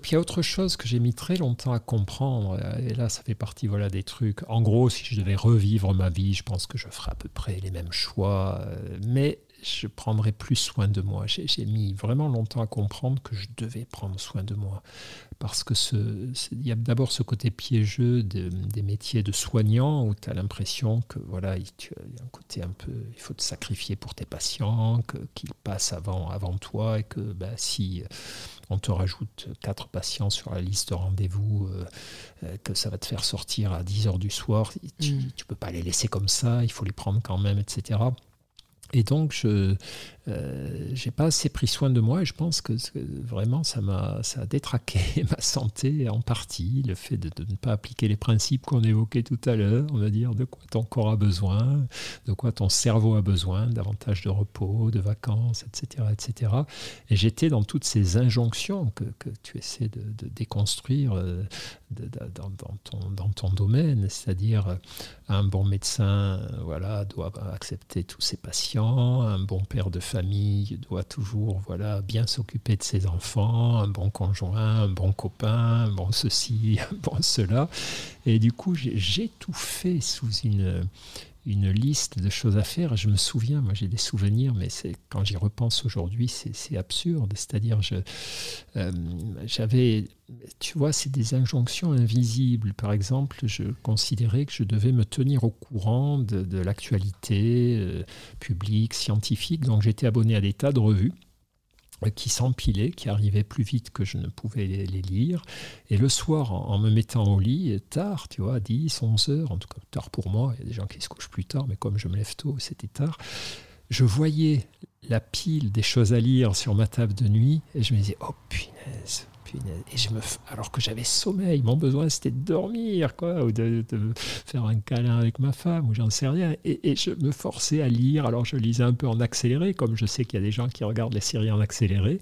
Puis il y a autre chose que j'ai mis très longtemps à comprendre, et là ça fait partie voilà, des trucs. En gros, si je devais revivre ma vie, je pense que je ferais à peu près les mêmes choix, euh, mais je prendrais plus soin de moi. J'ai mis vraiment longtemps à comprendre que je devais prendre soin de moi. Parce que il y a d'abord ce côté piégeux des métiers de soignant où tu as l'impression que voilà, il, y a un côté un peu, il faut te sacrifier pour tes patients, qu'ils passent avant, avant toi et que bah, si on te rajoute quatre patients sur la liste de rendez-vous, euh, euh, que ça va te faire sortir à 10 heures du soir, tu ne mmh. peux pas les laisser comme ça, il faut les prendre quand même, etc. Et donc, je, euh, j'ai pas assez pris soin de moi et je pense que, vraiment ça m'a a détraqué [LAUGHS] ma santé en partie le fait de, ne pas appliquer les principes qu'on évoquait tout à l'heure on va dire de quoi ton corps a besoin de quoi ton cerveau a besoin davantage de repos de vacances etc etc et j'étais dans toutes ces injonctions que, que tu essaies de, déconstruire euh, dans, ton, dans ton domaine c'est-à-dire un bon médecin voilà doit accepter tous ses patients un bon père de famille famille doit toujours voilà, bien s'occuper de ses enfants, un bon conjoint, un bon copain, un bon ceci, [LAUGHS] un bon cela. Et du coup, j'ai tout fait sous une, une liste de choses à faire. Je me souviens, moi j'ai des souvenirs, mais c'est quand j'y repense aujourd'hui, c'est absurde. C'est-à-dire, euh, j'avais, tu vois, c'est des injonctions invisibles. Par exemple, je considérais que je devais me tenir au courant de, l'actualité euh, publique, scientifique. Donc j'étais abonné à des tas de revues qui s'empilaient, qui arrivaient plus vite que je ne pouvais les, lire. Et le soir, en, me mettant au lit, tard, tu vois, 10, 11 heures, en tout cas tard pour moi, il y a des gens qui se couchent plus tard, mais comme je me lève tôt, c'était tard, je voyais la pile des choses à lire sur ma table de nuit et je me disais, oh punaise, et je me, alors que j'avais sommeil, mon besoin c'était de dormir, quoi, ou de, faire un câlin avec ma femme, ou j'en sais rien. Et, et, je me forçais à lire. Alors je lisais un peu en accéléré, comme je sais qu'il y a des gens qui regardent les séries en accéléré.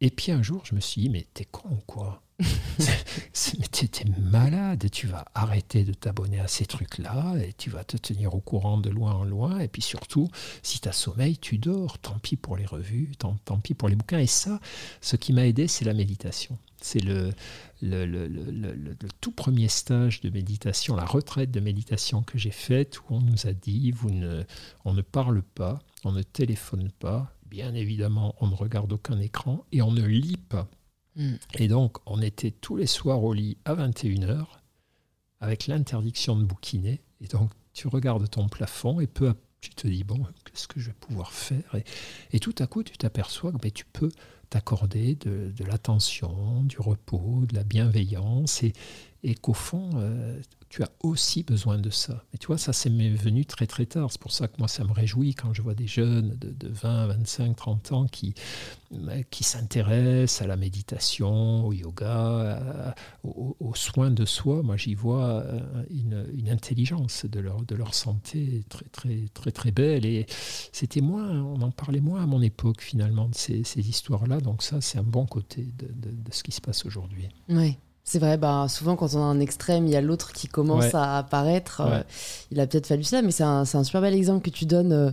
Et puis un jour, je me suis dit, mais t'es con, quoi? [LAUGHS] mais tu es malade, tu vas arrêter de t'abonner à ces trucs-là et tu vas te tenir au courant de loin en loin. Et puis surtout, si tu as sommeil, tu dors. Tant pis pour les revues, tant, pis pour les bouquins. Et ça, ce qui m'a aidé, c'est la méditation. C'est le, le, tout premier stage de méditation, la retraite de méditation que j'ai faite, où on nous a dit, vous ne, on ne parle pas, on ne téléphone pas, bien évidemment, on ne regarde aucun écran et on ne lit pas. Mm. Et donc, on était tous les soirs au lit à 21h, avec l'interdiction de bouquiner. Et donc, tu regardes ton plafond et peu à peu, tu te dis, bon, qu'est-ce que je vais pouvoir faire? Et, tout à coup, tu t'aperçois que ben, tu peux t'accorder de, l'attention, du repos, de la bienveillance, et, et qu'au fond, euh, tu as aussi besoin de ça. Et tu vois, ça, c'est venu très très tard. C'est pour ça que moi, ça me réjouit quand je vois des jeunes de, 20, 25, 30 ans qui, euh, qui s'intéressent à la méditation, au yoga, aux, soins de soi. Moi, j'y vois euh, une, intelligence de leur, de leur santé très très très très belle. Et c'était moins, on en parlait moins à mon époque finalement de ces, ces histoires-là. Donc ça, c'est un bon côté de, de, de ce qui se passe aujourd'hui. Oui. C'est vrai, bah, souvent quand on a un extrême, il y a l'autre qui commence à apparaître. Euh, il a peut-être fallu ça, mais c'est un, un, super bel exemple que tu donnes euh,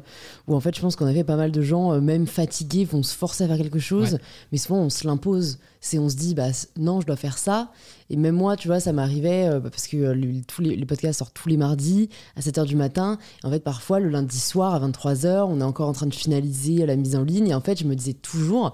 où en fait je pense qu'on avait pas mal de gens, euh, même fatigués, vont se forcer à faire quelque chose, mais souvent on se l'impose. C'est on se dit, bah non, je dois faire ça. Et même moi, tu vois, ça m'arrivait bah, parce que tous les, les, podcasts sortent tous les mardis à 7h du matin. en fait, parfois le lundi soir à 23h, on est encore en train de finaliser la mise en ligne. Et en fait, je me disais toujours,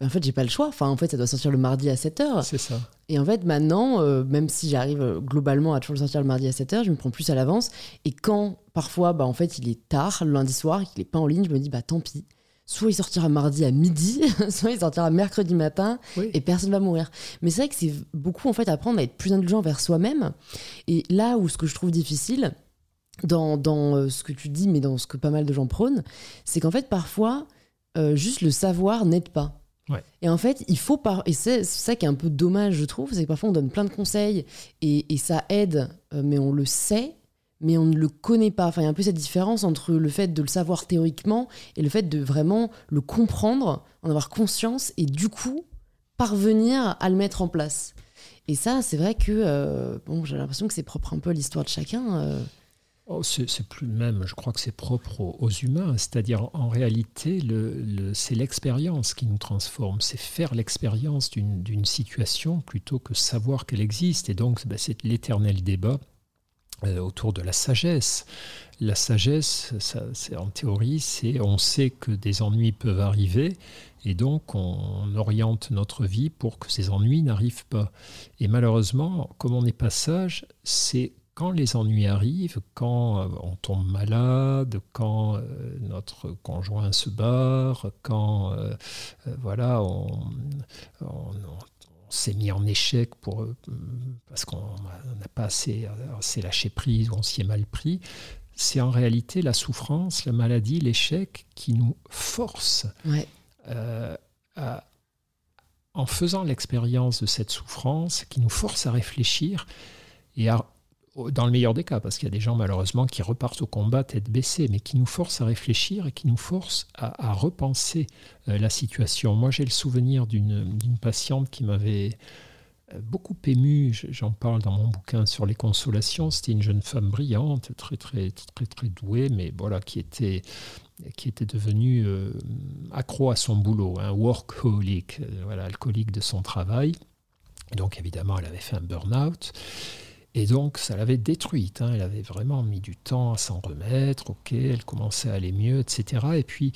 en fait, j'ai pas le choix. Enfin, en fait, ça doit sortir le mardi à 7h. C'est ça. Et en fait, maintenant, euh, même si j'arrive euh, globalement à toujours le sortir le mardi à 7h, je me prends plus à l'avance. Et quand, parfois, bah, en fait, il est tard, le lundi soir, qu'il n'est pas en ligne, je me dis, bah tant pis. soit il sortira mardi à midi, [LAUGHS] soit il sortira mercredi matin et personne va mourir. Mais c'est vrai que c'est beaucoup en fait apprendre à être plus indulgent vers soi-même. Et là où ce que je trouve difficile dans, dans euh, ce que tu dis, mais dans ce que pas mal de gens prônent, c'est qu'en fait parfois euh, juste le savoir n'aide pas. Et en fait, il faut pas. Et c'est ça qui est un peu dommage, je trouve, c'est que parfois on donne plein de conseils et, ça aide, euh, mais on le sait, mais on ne le connaît pas. Enfin, il y a un peu cette différence entre le fait de le savoir théoriquement et le fait de vraiment le comprendre, en avoir conscience et du coup parvenir à le mettre en place. Et ça, c'est vrai que euh, bon, j'ai l'impression que c'est propre un peu à l'histoire de chacun. Euh. Oh, c'est plus même, je crois que c'est propre aux, humains, c'est-à-dire en réalité, c'est l'expérience qui nous transforme, c'est faire l'expérience d'une situation plutôt que savoir qu'elle existe. Et donc, ben, c'est l'éternel débat euh, autour de la sagesse. La sagesse, c'est, en théorie, c'est on sait que des ennuis peuvent arriver et donc on, oriente notre vie pour que ces ennuis n'arrivent pas. Et malheureusement, comme on n'est pas sage, c'est quand les ennuis arrivent, quand euh, on tombe malade, quand euh, notre conjoint se barre, quand voilà, on, on s'est mis en échec pour, euh, parce qu'on n'a pas assez, assez, lâché prise ou on s'y est mal pris, c'est en réalité la souffrance, la maladie, l'échec qui nous force euh, en faisant l'expérience de cette souffrance, qui nous force à réfléchir et à dans le meilleur des cas, parce qu'il y a des gens malheureusement qui repartent au combat tête baissée, mais qui nous forcent à réfléchir et qui nous forcent à, repenser euh, la situation. Moi, j'ai le souvenir d'une patiente qui m'avait euh, beaucoup ému, j'en parle dans mon bouquin sur les consolations, c'était une jeune femme brillante, très très très très douée, mais voilà, qui était qui était devenue euh, accro à son boulot, un workaholic, voilà, alcoolique de son travail. donc évidemment, elle avait fait un burn-out. Et donc, ça l'avait détruite. Hein. Elle avait vraiment mis du temps à s'en remettre. Ok, elle commençait à aller mieux, etc. Et puis,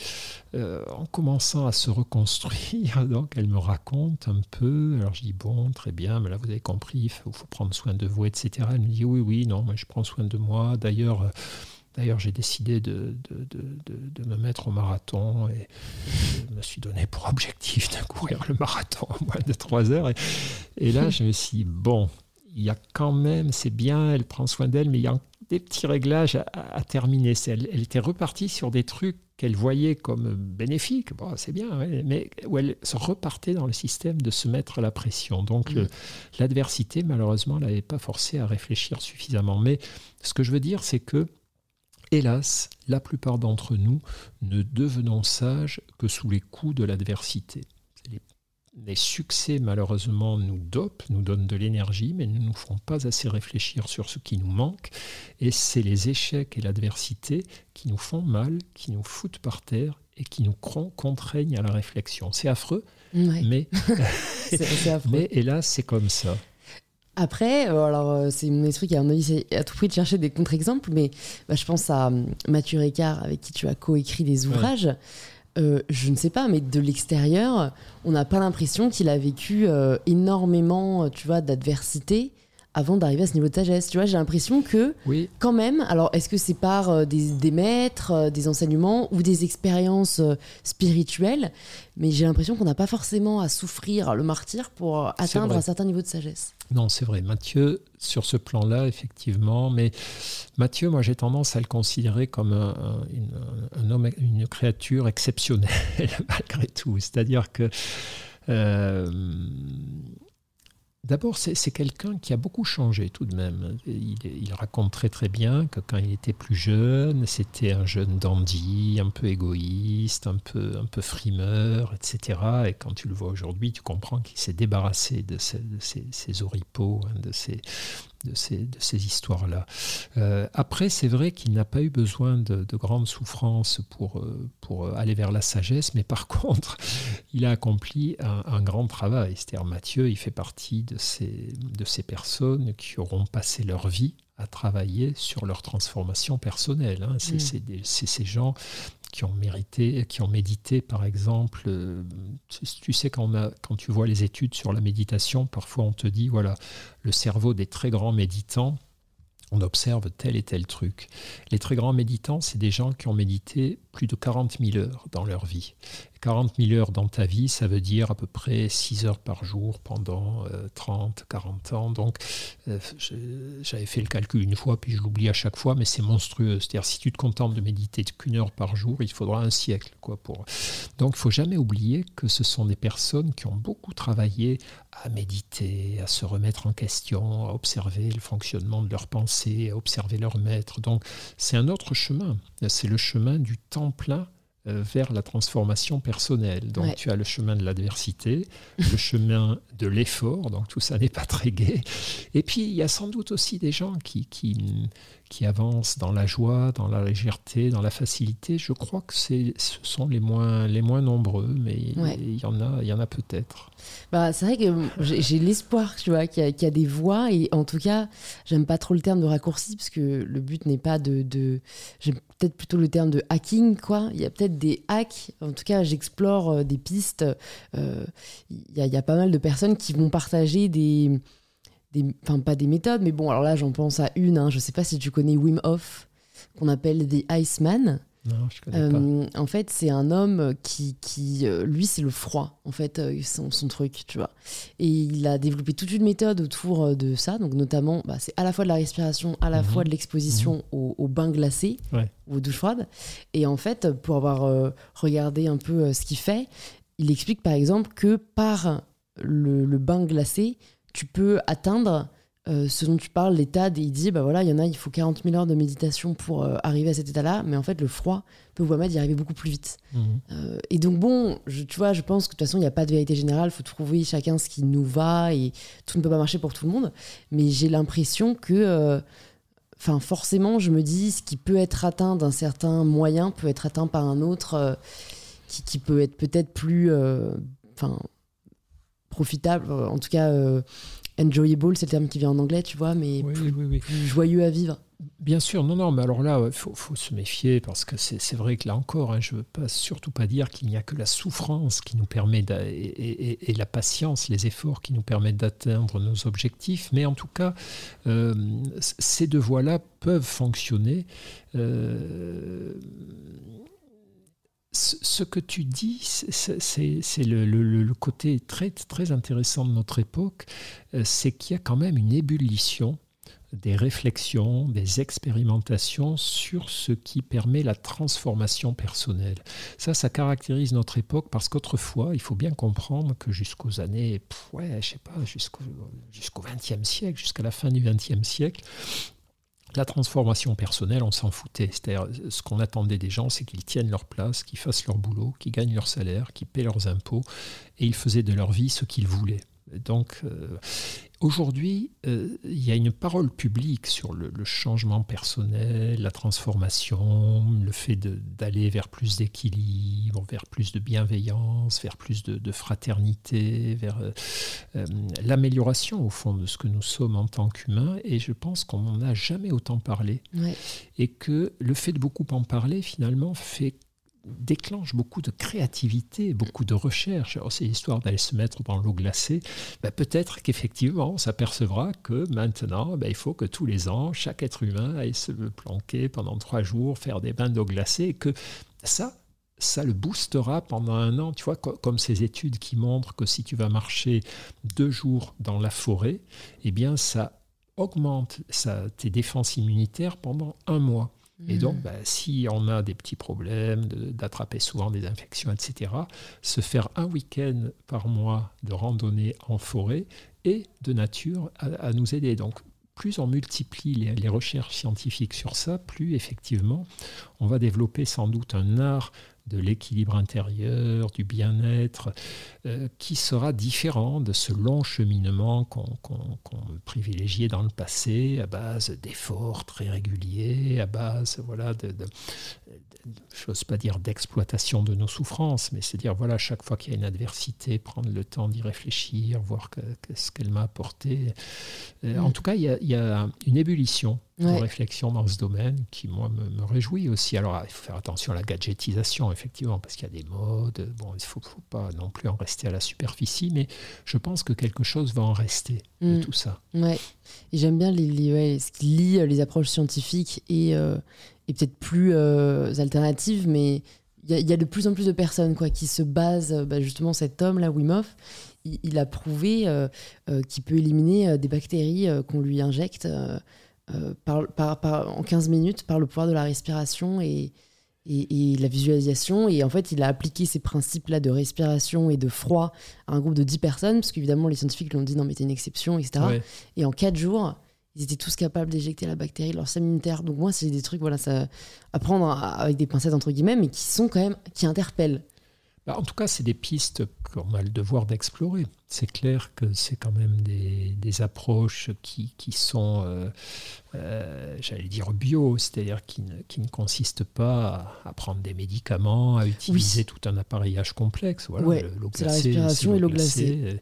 euh, en commençant à se reconstruire, [LAUGHS] donc elle me raconte un peu. Alors, je dis bon, très bien, mais là, vous avez compris, il faut, prendre soin de vous, etc. Elle me dit oui, oui, non, moi, je prends soin de moi. D'ailleurs. Euh, d'ailleurs, j'ai décidé de, de, de, me mettre au marathon et je me suis donné pour objectif de [LAUGHS] courir le marathon en moins de trois heures. Et, et là, je me suis dit, bon, il y a quand même, c'est bien, elle prend soin d'elle, mais il y a des petits réglages à, terminer. Elle, elle, était repartie sur des trucs qu'elle voyait comme bénéfiques, bon, c'est bien, mais où elle se repartait dans le système de se mettre la pression. Donc mm. l'adversité, malheureusement, ne l'avait pas forcée à réfléchir suffisamment. Mais ce que je veux dire, c'est que, hélas, la plupart d'entre nous ne devenons sages que sous les coups de l'adversité les succès, malheureusement, nous dopent, nous donnent de l'énergie, mais ne nous font pas assez réfléchir sur ce qui nous manque. Et c'est les échecs et l'adversité qui nous font mal, qui nous foutent par terre et qui nous contraignent à la réflexion. C'est affreux, mais, [LAUGHS] mais hélas, c'est comme ça. Après, euh, alors euh, c'est mon esprit qui a à tout prix de chercher des contre-exemples, mais bah, je pense à hum, Mathieu Ricard avec qui tu as coécrit des ouvrages. Euh, je ne sais pas, mais de l'extérieur, on n'a pas l'impression qu'il a vécu euh, énormément, tu vois, d'adversité avant d'arriver à ce niveau de sagesse. Tu vois, j'ai l'impression que, quand même, alors est-ce que c'est par euh, des, maîtres, des enseignements ou des expériences spirituelles, mais j'ai l'impression qu'on n'a pas forcément à souffrir le martyr pour atteindre un certain niveau de sagesse. Non, c'est vrai. Mathieu, sur ce plan-là, effectivement. Mais Mathieu, moi, j'ai tendance à le considérer comme un, une, homme, une créature exceptionnelle, [LAUGHS] malgré tout. C'est-à-dire que. D'abord, c'est quelqu'un qui a beaucoup changé tout de même. Il, raconte très très bien que quand il était plus jeune, c'était un jeune dandy, un peu égoïste, un peu, un peu frimeur, etc. Et quand tu le vois aujourd'hui, tu comprends qu'il s'est débarrassé de ses, oripeaux, hein, de ses, de ces, de ces histoires-là. Euh, après, c'est vrai qu'il n'a pas eu besoin de, grandes souffrances pour, euh, pour aller vers la sagesse, mais par [LAUGHS] contre, il a accompli un, grand travail. C'est-à-dire, Mathieu, il fait partie de ces, de ces personnes qui auront passé leur vie à travailler sur leur transformation personnelle. Hein. C'est mm. ces gens qui ont mérité, qui ont médité, par exemple. Euh, tu sais, quand, on a, quand tu vois les études sur la méditation, parfois on te dit, voilà, le cerveau des très grands méditants on observe tel et tel truc. Les très grands méditants, c'est des gens qui ont médité plus de 40 000 heures dans leur vie. 40 000 heures dans ta vie, ça veut dire à peu près 6 heures par jour pendant 30, euh, 40 ans. Donc, euh, j'avais fait le calcul une fois, puis je l'oublie à chaque fois, mais c'est monstrueux. C'est-à-dire, si tu te contentes de méditer qu'une heure par jour, il faudra un siècle. Quoi. Donc, il faut jamais oublier que ce sont des personnes qui ont beaucoup travaillé à méditer, à se remettre en question, à observer le fonctionnement de leurs pensées, à observer leur maître. Donc, c'est un autre chemin. C'est le chemin du temps plein vers la transformation personnelle. Donc tu as le chemin de l'adversité, le [LAUGHS] chemin de l'effort, donc tout ça n'est pas très gai. Et puis il y a sans doute aussi des gens qui, qui, qui avancent dans la joie, dans la légèreté, dans la facilité. Je crois que ce sont les moins, les moins nombreux, mais il y en a, il y en a peut-être. Bah, c'est vrai que j'ai l'espoir tu vois, qu'il y, a des voies, et en tout cas, j'aime pas trop le terme de raccourci, parce que le but n'est pas de... de j'aime peut-être plutôt le terme de hacking, quoi. Il y a peut-être des hacks, en tout cas, j'explore euh, des pistes. Euh, il y, a, y a pas mal de personnes qui vont partager des enfin pas des méthodes, mais bon, alors là j'en pense à une, hein, je sais pas si tu connais Wim Hof, qu'on appelle des Iceman. Non, je connais euh, En fait, c'est un homme qui, qui euh, lui, c'est le froid, en fait, euh, son, son, truc, tu vois. Et il a développé toute une méthode autour de ça, donc notamment, bah, c'est à la fois de la respiration, à la mhm. fois de l'exposition mhm. au, bain glacé, aux douches froides. Et en fait, pour avoir regardé un peu ce qu'il fait, il explique par exemple que par le, le bain glacé, tu peux atteindre euh, ce dont tu parles, l'état, il dit, bah voilà, il y en a, il faut 40 000 heures de méditation pour euh, arriver à cet état-là, mais en fait, le froid peut vous permettre d'y arriver beaucoup plus vite. Mhm. Euh, et donc, bon, je, tu vois, je pense que de toute façon, il n'y a pas de vérité générale, il faut trouver chacun ce qui nous va, et tout ne peut pas marcher pour tout le monde, mais j'ai l'impression que, enfin, forcément, je me dis, ce qui peut être atteint d'un certain moyen peut être atteint par un autre qui, qui, peut être peut-être plus, enfin, profitable, en tout cas euh, enjoyable, c'est le terme qui vient en anglais, tu vois, mais plus, joyeux à vivre. Bien sûr, non, non, mais alors là, il faut, se méfier parce que c'est vrai que là encore, hein, je ne veux pas, surtout pas dire qu'il n'y a que la souffrance qui nous permet, et, et, la patience, les efforts qui nous permettent d'atteindre nos objectifs, mais en tout cas, euh, ces deux voies-là peuvent fonctionner. Euh, ce que tu dis, c'est le, côté très, intéressant de notre époque, euh, c'est qu'il y a quand même une ébullition des réflexions, des expérimentations sur ce qui permet la transformation personnelle. Ça, ça caractérise notre époque parce qu'autrefois, il faut bien comprendre que jusqu'aux années, ouais, je sais pas, jusqu'au jusqu'au XXe siècle, jusqu'à la fin du XXe siècle, la transformation personnelle, on s'en foutait. C'est-à-dire, ce qu'on attendait des gens, c'est qu'ils tiennent leur place, qu'ils fassent leur boulot, qu'ils gagnent leur salaire, qu'ils paient leurs impôts, et ils faisaient de leur vie ce qu'ils voulaient. Donc, euh, Aujourd'hui, euh, il y a une parole publique sur le, changement personnel, la transformation, le fait d'aller vers plus d'équilibre, vers plus de bienveillance, vers plus de, fraternité, vers euh, l'amélioration au fond de ce que nous sommes en tant qu'humains. Et je pense qu'on n'en a jamais autant parlé. Et que le fait de beaucoup en parler, finalement, fait déclenche beaucoup de créativité, beaucoup de recherche. C'est l'histoire d'aller se mettre dans l'eau glacée. Ben, peut-être qu'effectivement, on s'apercevra que maintenant, ben, il faut que tous les ans, chaque être humain aille se planquer pendant trois jours, faire des bains d'eau glacée, et que ça, ça le boostera pendant un an. Tu vois, comme ces études qui montrent que si tu vas marcher deux jours dans la forêt, eh bien, ça augmente tes défenses immunitaires pendant un mois. Et donc, mm. bah, si on a des petits problèmes, d'attraper souvent des infections, etc., se faire un week-end par mois de randonnée en forêt et de nature à, nous aider. Donc, plus on multiplie les, recherches scientifiques sur ça, plus effectivement on va développer sans doute un art de l'équilibre intérieur, du bien-être, euh, qui sera différent de ce long cheminement qu'on privilégiait dans le passé, à base d'efforts très réguliers, à base, voilà, de, je n'ose pas dire d'exploitation de nos souffrances, mais c'est dire, voilà, chaque fois qu'il y a une adversité, prendre le temps d'y réfléchir, voir ce qu'elle m'a apporté. Euh, en mm. tout cas, il y, a, une ébullition de réflexion dans ce domaine qui, moi, me, réjouit aussi. Alors, il faut faire attention à la gadgetisation, effectivement, parce qu'il y a des modes. Bon, il ne faut, pas non plus en rester à la superficie, mais je pense que quelque chose va en rester de mm. tout ça. Ouais. Et j'aime bien les, ce qui lie euh, les approches scientifiques et, euh, et peut-être plus euh, alternatives, mais il y, a de plus en plus de personnes quoi, qui se basent, bah, justement, cet homme, là, Wim Hof, il, a prouvé qu'il peut éliminer des bactéries qu'on lui injecte par, par, en 15 minutes par le pouvoir de la respiration et, et, la visualisation. Et en fait, il a appliqué ces principes-là de respiration et de froid à un groupe de 10 personnes, parce qu'évidemment, les scientifiques lui ont dit non, mais c'est une exception, etc. Et en 4 jours, ils étaient tous capables d'éjecter la bactérie de leur système immunitaire. Donc, moi, c'est des trucs voilà, ça, à prendre avec des pincettes, entre guillemets, mais qui sont quand même, qui interpellent. Bah, en tout cas, c'est des pistes qu'on a le devoir d'explorer. C'est clair que c'est quand même des, approches qui, qui sont, euh, euh, j'allais dire, bio, c'est-à-dire qui ne, qui ne consistent pas à, prendre des médicaments, à utiliser tout un appareillage complexe. Voilà, l'eau glacée, la respiration et l'eau glacée.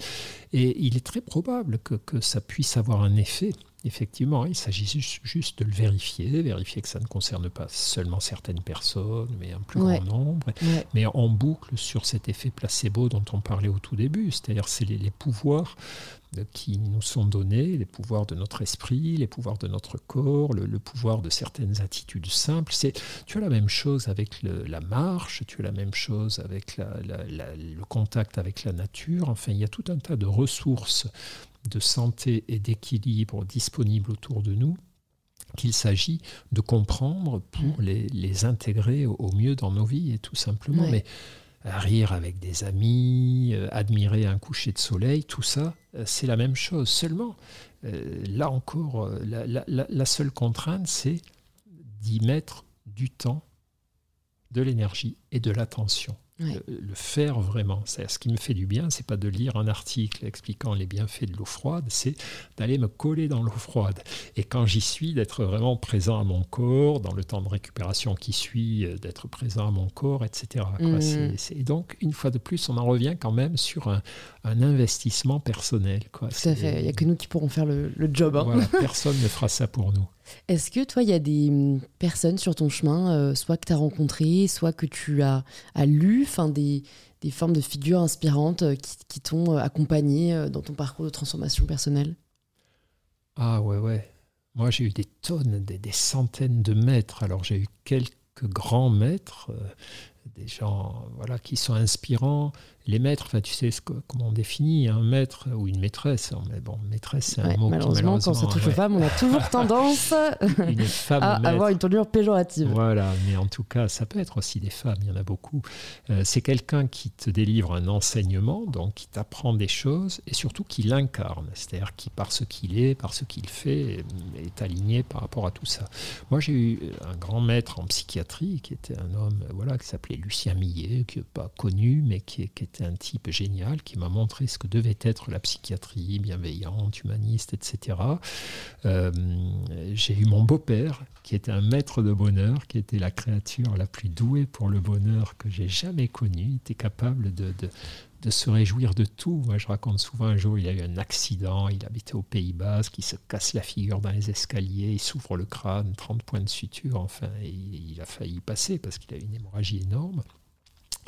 Et il est très probable que, que ça puisse avoir un effet Effectivement, il s'agit juste de le vérifier, vérifier que ça ne concerne pas seulement certaines personnes, mais un plus grand nombre. Mais en boucle sur cet effet placebo dont on parlait au tout début, c'est-à-dire c'est les, pouvoirs qui nous sont donnés, les pouvoirs de notre esprit, les pouvoirs de notre corps, le, pouvoir de certaines attitudes simples. C'est, tu as la même chose avec la marche, tu as la même chose avec le contact avec la nature. Enfin, il y a tout un tas de ressources de santé et d'équilibre disponibles autour de nous qu'il s'agit de comprendre pour mm. les, intégrer au, mieux dans nos vies et tout simplement. Mais rire avec des amis, euh, admirer un coucher de soleil, tout ça, euh, c'est la même chose. Seulement, euh, là encore, la seule contrainte, c'est d'y mettre du temps, de l'énergie et de l'attention le, faire vraiment. Ce qui me fait du bien, c'est pas de lire un article expliquant les bienfaits de l'eau froide, c'est d'aller me coller dans l'eau froide. Et quand j'y suis, d'être vraiment présent à mon corps, dans le temps de récupération qui suit, euh, d'être présent à mon corps, etc. Mmh. Et donc, une fois de plus, on en revient quand même sur un, investissement personnel. Quoi. Tout à fait. Il n'y a que nous qui pourrons faire le, job. Hein. [LAUGHS] personne ne fera ça pour nous. Est-ce que toi, il y a des hum, personnes sur ton chemin, euh, soit que tu as rencontrées, soit que tu as, as lu, des, des formes de figures inspirantes euh, qui, t'ont euh, accompagné dans ton parcours de transformation personnelle? Ah ouais, ouais. Moi, j'ai eu des tonnes, des, des, centaines de maîtres. Alors, j'ai eu quelques grands maîtres, des gens voilà, qui sont inspirants, les maîtres, enfin, tu sais ce comment on définit un maître ou une maîtresse. Mais bon, maîtresse, c'est un mot malheureusement, quand ça touche aux femmes, on a toujours [LAUGHS] tendance à avoir une tournure péjorative. Voilà, mais en tout cas, ça peut être aussi des femmes, il y en a beaucoup. Euh, c'est quelqu'un qui te délivre un enseignement, donc qui t'apprend des choses et surtout qui l'incarne, c'est-à-dire qui, par ce qu'il est, par ce qu'il fait, est aligné par rapport à tout ça. Moi, j'ai eu un grand maître en psychiatrie qui était un homme voilà, qui s'appelait Lucien Millet, qui n'est pas connu, mais qui, qui était un type génial qui m'a montré ce que devait être la psychiatrie bienveillante, humaniste, etc. Euh, j'ai eu mon beau-père qui était un maître de bonheur, qui était la créature la plus douée pour le bonheur que j'ai jamais connue. Il était capable de, de, se réjouir de tout. Moi, je raconte souvent un jour, il a eu un accident, il habitait au Pays Basque, il se casse la figure dans les escaliers, il s'ouvre le crâne, 30 points de suture, enfin, il a failli passer parce qu'il a une hémorragie énorme.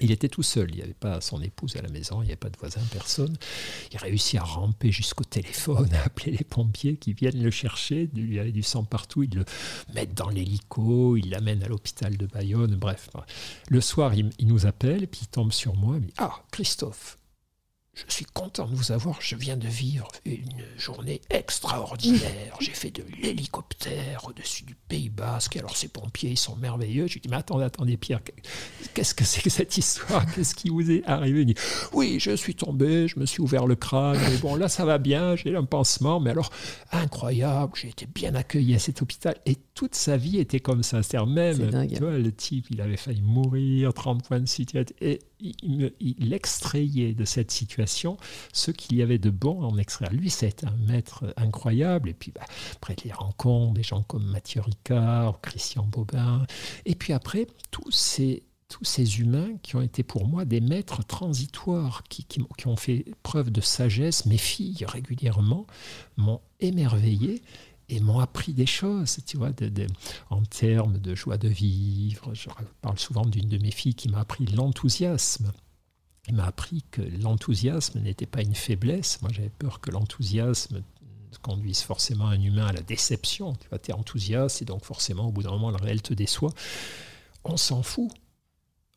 Il était tout seul, il n'y avait pas son épouse à la maison, il n'y avait pas de voisin, personne. Il réussit à ramper jusqu'au téléphone, à appeler les pompiers qui viennent le chercher, il y avait du sang partout, ils le mettent dans l'hélico, ils l'amènent à l'hôpital de Bayonne, bref. Le soir, il, nous appelle, puis il tombe sur moi, il me dit Ah, Christophe, je suis content de vous avoir. Je viens de vivre une journée extraordinaire. J'ai fait de l'hélicoptère au-dessus du Pays Basque. Alors ces pompiers, ils sont merveilleux. Je lui dis, mais attendez, attendez, Pierre, qu'est-ce que c'est que cette histoire? Qu'est-ce qui vous est arrivé? Il dit, oui, je suis tombé, je me suis ouvert le crâne. Mais bon, là, ça va bien, j'ai un pansement. Mais alors, incroyable, j'ai été bien accueilli à cet hôpital. Et toute sa vie était comme ça. C'est-à-dire même, tu vois, le type, il avait failli mourir, 30 points de situation. Et il, extrayait de cette situation ce qu'il y avait de bon en extraire. Lui, c'est un maître incroyable. Et puis, bah, après, les rencontres, des gens comme Mathieu Ricard, Christian Bobin. Et puis après, tous ces, tous ces humains qui ont été pour moi des maîtres transitoires, qui, qui, qui ont fait preuve de sagesse, mes filles régulièrement m'ont émerveillé et m'ont appris des choses, tu vois, en termes de joie de vivre. Je parle souvent d'une de mes filles qui m'a appris l'enthousiasme. Il m'a appris que l'enthousiasme n'était pas une faiblesse. Moi, j'avais peur que l'enthousiasme conduise forcément un humain à la déception. Tu vois, es enthousiaste et donc forcément, au bout d'un moment, le réel te déçoit. On s'en fout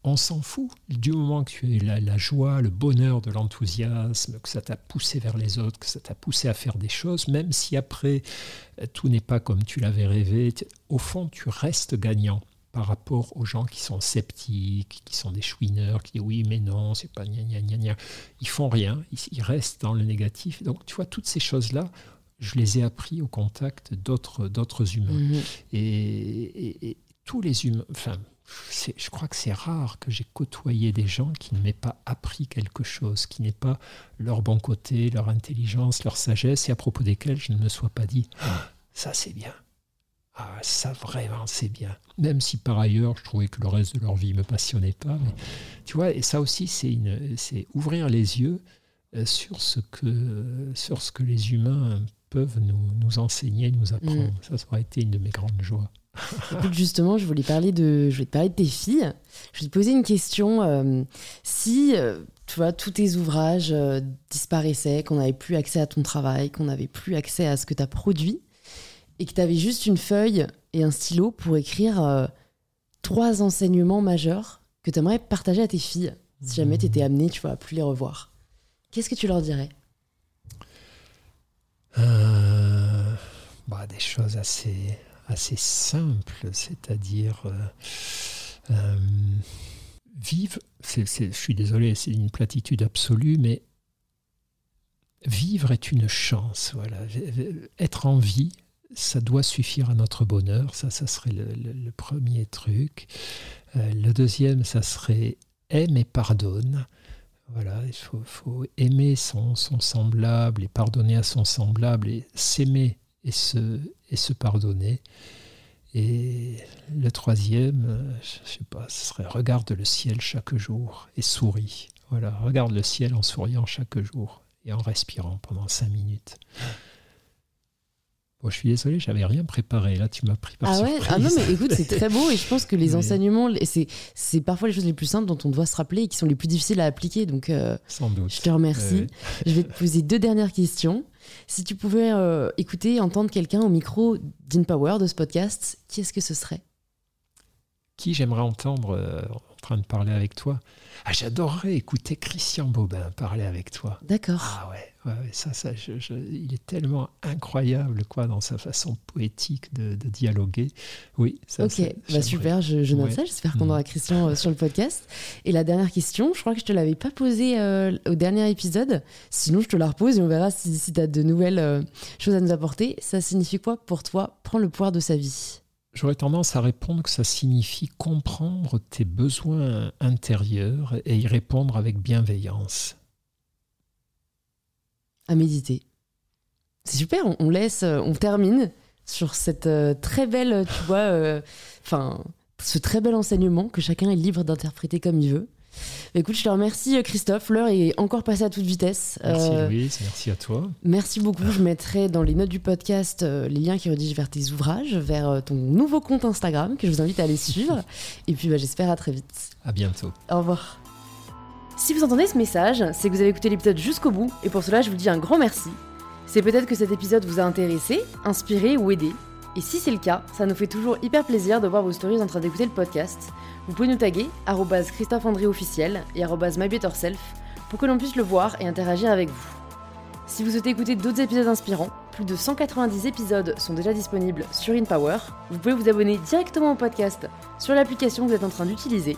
on s'en fout. Du moment que tu as la, joie, le bonheur de l'enthousiasme, que ça t'a poussé vers les autres, que ça t'a poussé à faire des choses, même si après euh, tout n'est pas comme tu l'avais rêvé, au fond tu restes gagnant par rapport aux gens qui sont sceptiques, qui sont des chouineurs, qui disent oui mais non, c'est pas gna gna gna gna. Ils font rien, ils, restent dans le négatif. Donc tu vois, toutes ces choses-là, je les ai appris au contact d'autres, humains. Mmh et, et, tous les humains, enfin je crois que c'est rare que j'ai côtoyé des gens qui ne m'aient pas appris quelque chose, qui n'aient pas leur bon côté, leur intelligence, leur sagesse, et à propos desquels je ne me sois pas dit ah, ça c'est bien. Ah, ça vraiment c'est bien. Même si par ailleurs je trouvais que le reste de leur vie ne me passionnait pas. Mais, tu vois, et ça aussi c'est, c'est ouvrir les yeux euh, sur ce, que, sur ce que les humains peuvent nous, nous enseigner, nous apprendre. Mm. Ça, ça aurait été une de mes grandes joies. Écoute, justement, je voulais, parler de, je voulais te parler de tes filles. Je vais te poser une question. Euh, si, euh, tu vois, tous tes ouvrages euh, disparaissaient, qu'on n'avait plus accès à ton travail, qu'on n'avait plus accès à ce que tu as produit, et que tu avais juste une feuille et un stylo pour écrire trois enseignements majeurs que tu aimerais partager à tes filles, si jamais tu étais amené, tu vois, à plus les revoir, qu'est-ce que tu leur dirais? Bah, Des choses assez assez simple, c'est-à-dire euh, euh, vivre, je suis désolé, c'est une platitude absolue, mais vivre est une chance. Voilà. Être en vie, ça doit suffire à notre bonheur. Ça, ça serait le, premier truc. Euh, le deuxième, ça serait aime et pardonne. Voilà, il faut, aimer son, son, semblable et pardonner à son semblable et s'aimer et se, et se pardonner. Et le troisième, euh, je sais pas, ce serait regarde le ciel chaque jour et souris. Voilà, regarde le ciel en souriant chaque jour et en respirant pendant cinq minutes. Bon, je suis désolé, j'avais rien préparé. Là, tu m'as pris par ah surprise. Ouais ah non, mais écoute, c'est très beau et je pense que les [LAUGHS] enseignements, c'est, c'est parfois les choses les plus simples dont on doit se rappeler et qui sont les plus difficiles à appliquer. Donc, euh, Sans doute. je te remercie. Je vais te poser deux dernières questions. Si tu pouvais euh, écouter, entendre quelqu'un au micro d'InPower de ce podcast, qui est-ce que ce serait? Qui j'aimerais entendre euh, en train de parler avec toi? Ah, J'adorerais écouter Christian Bobin parler avec toi. D'accord. Ah ouais ça, ça il est tellement incroyable quoi dans sa façon poétique de, dialoguer. Oui, ça. Ok, bah super, je, note ça. J'espère qu'on mm. aura Christian euh, sur le podcast. Et la dernière question, je crois que je te l'avais pas posée euh, au dernier épisode. Sinon, je te la repose et on verra si, si tu as de nouvelles euh, choses à nous apporter. Ça signifie quoi pour toi prendre le pouvoir de sa vie? J'aurais tendance à répondre que ça signifie comprendre tes besoins intérieurs et y répondre avec bienveillance à méditer. C'est super, on, laisse, euh, on termine sur cette euh, très belle, tu vois, euh, enfin, ce très bel enseignement que chacun est libre d'interpréter comme il veut. Écoute, je te remercie Christophe. L'heure est encore passée à toute vitesse. Merci Louise, merci à toi. Merci beaucoup. Je mettrai dans les notes du podcast les liens qui redirigent vers tes ouvrages, vers ton nouveau compte Instagram que je vous invite à aller suivre. Et puis bah, j'espère à très vite. À bientôt. Au revoir. Si vous entendez ce message, c'est que vous avez écouté l'épisode jusqu'au bout, et pour cela je vous dis un grand merci. C'est peut-être que cet épisode vous a intéressé, inspiré ou aidé. Et si c'est le cas, ça nous fait toujours hyper plaisir de voir vos stories en train d'écouter le podcast. Vous pouvez nous taguer Christophe André officiel et mybetterself pour que l'on puisse le voir et interagir avec vous. Si vous souhaitez écouter d'autres épisodes inspirants, plus de 190 épisodes sont déjà disponibles sur InPower. Vous pouvez vous abonner directement au podcast sur l'application que vous êtes en train d'utiliser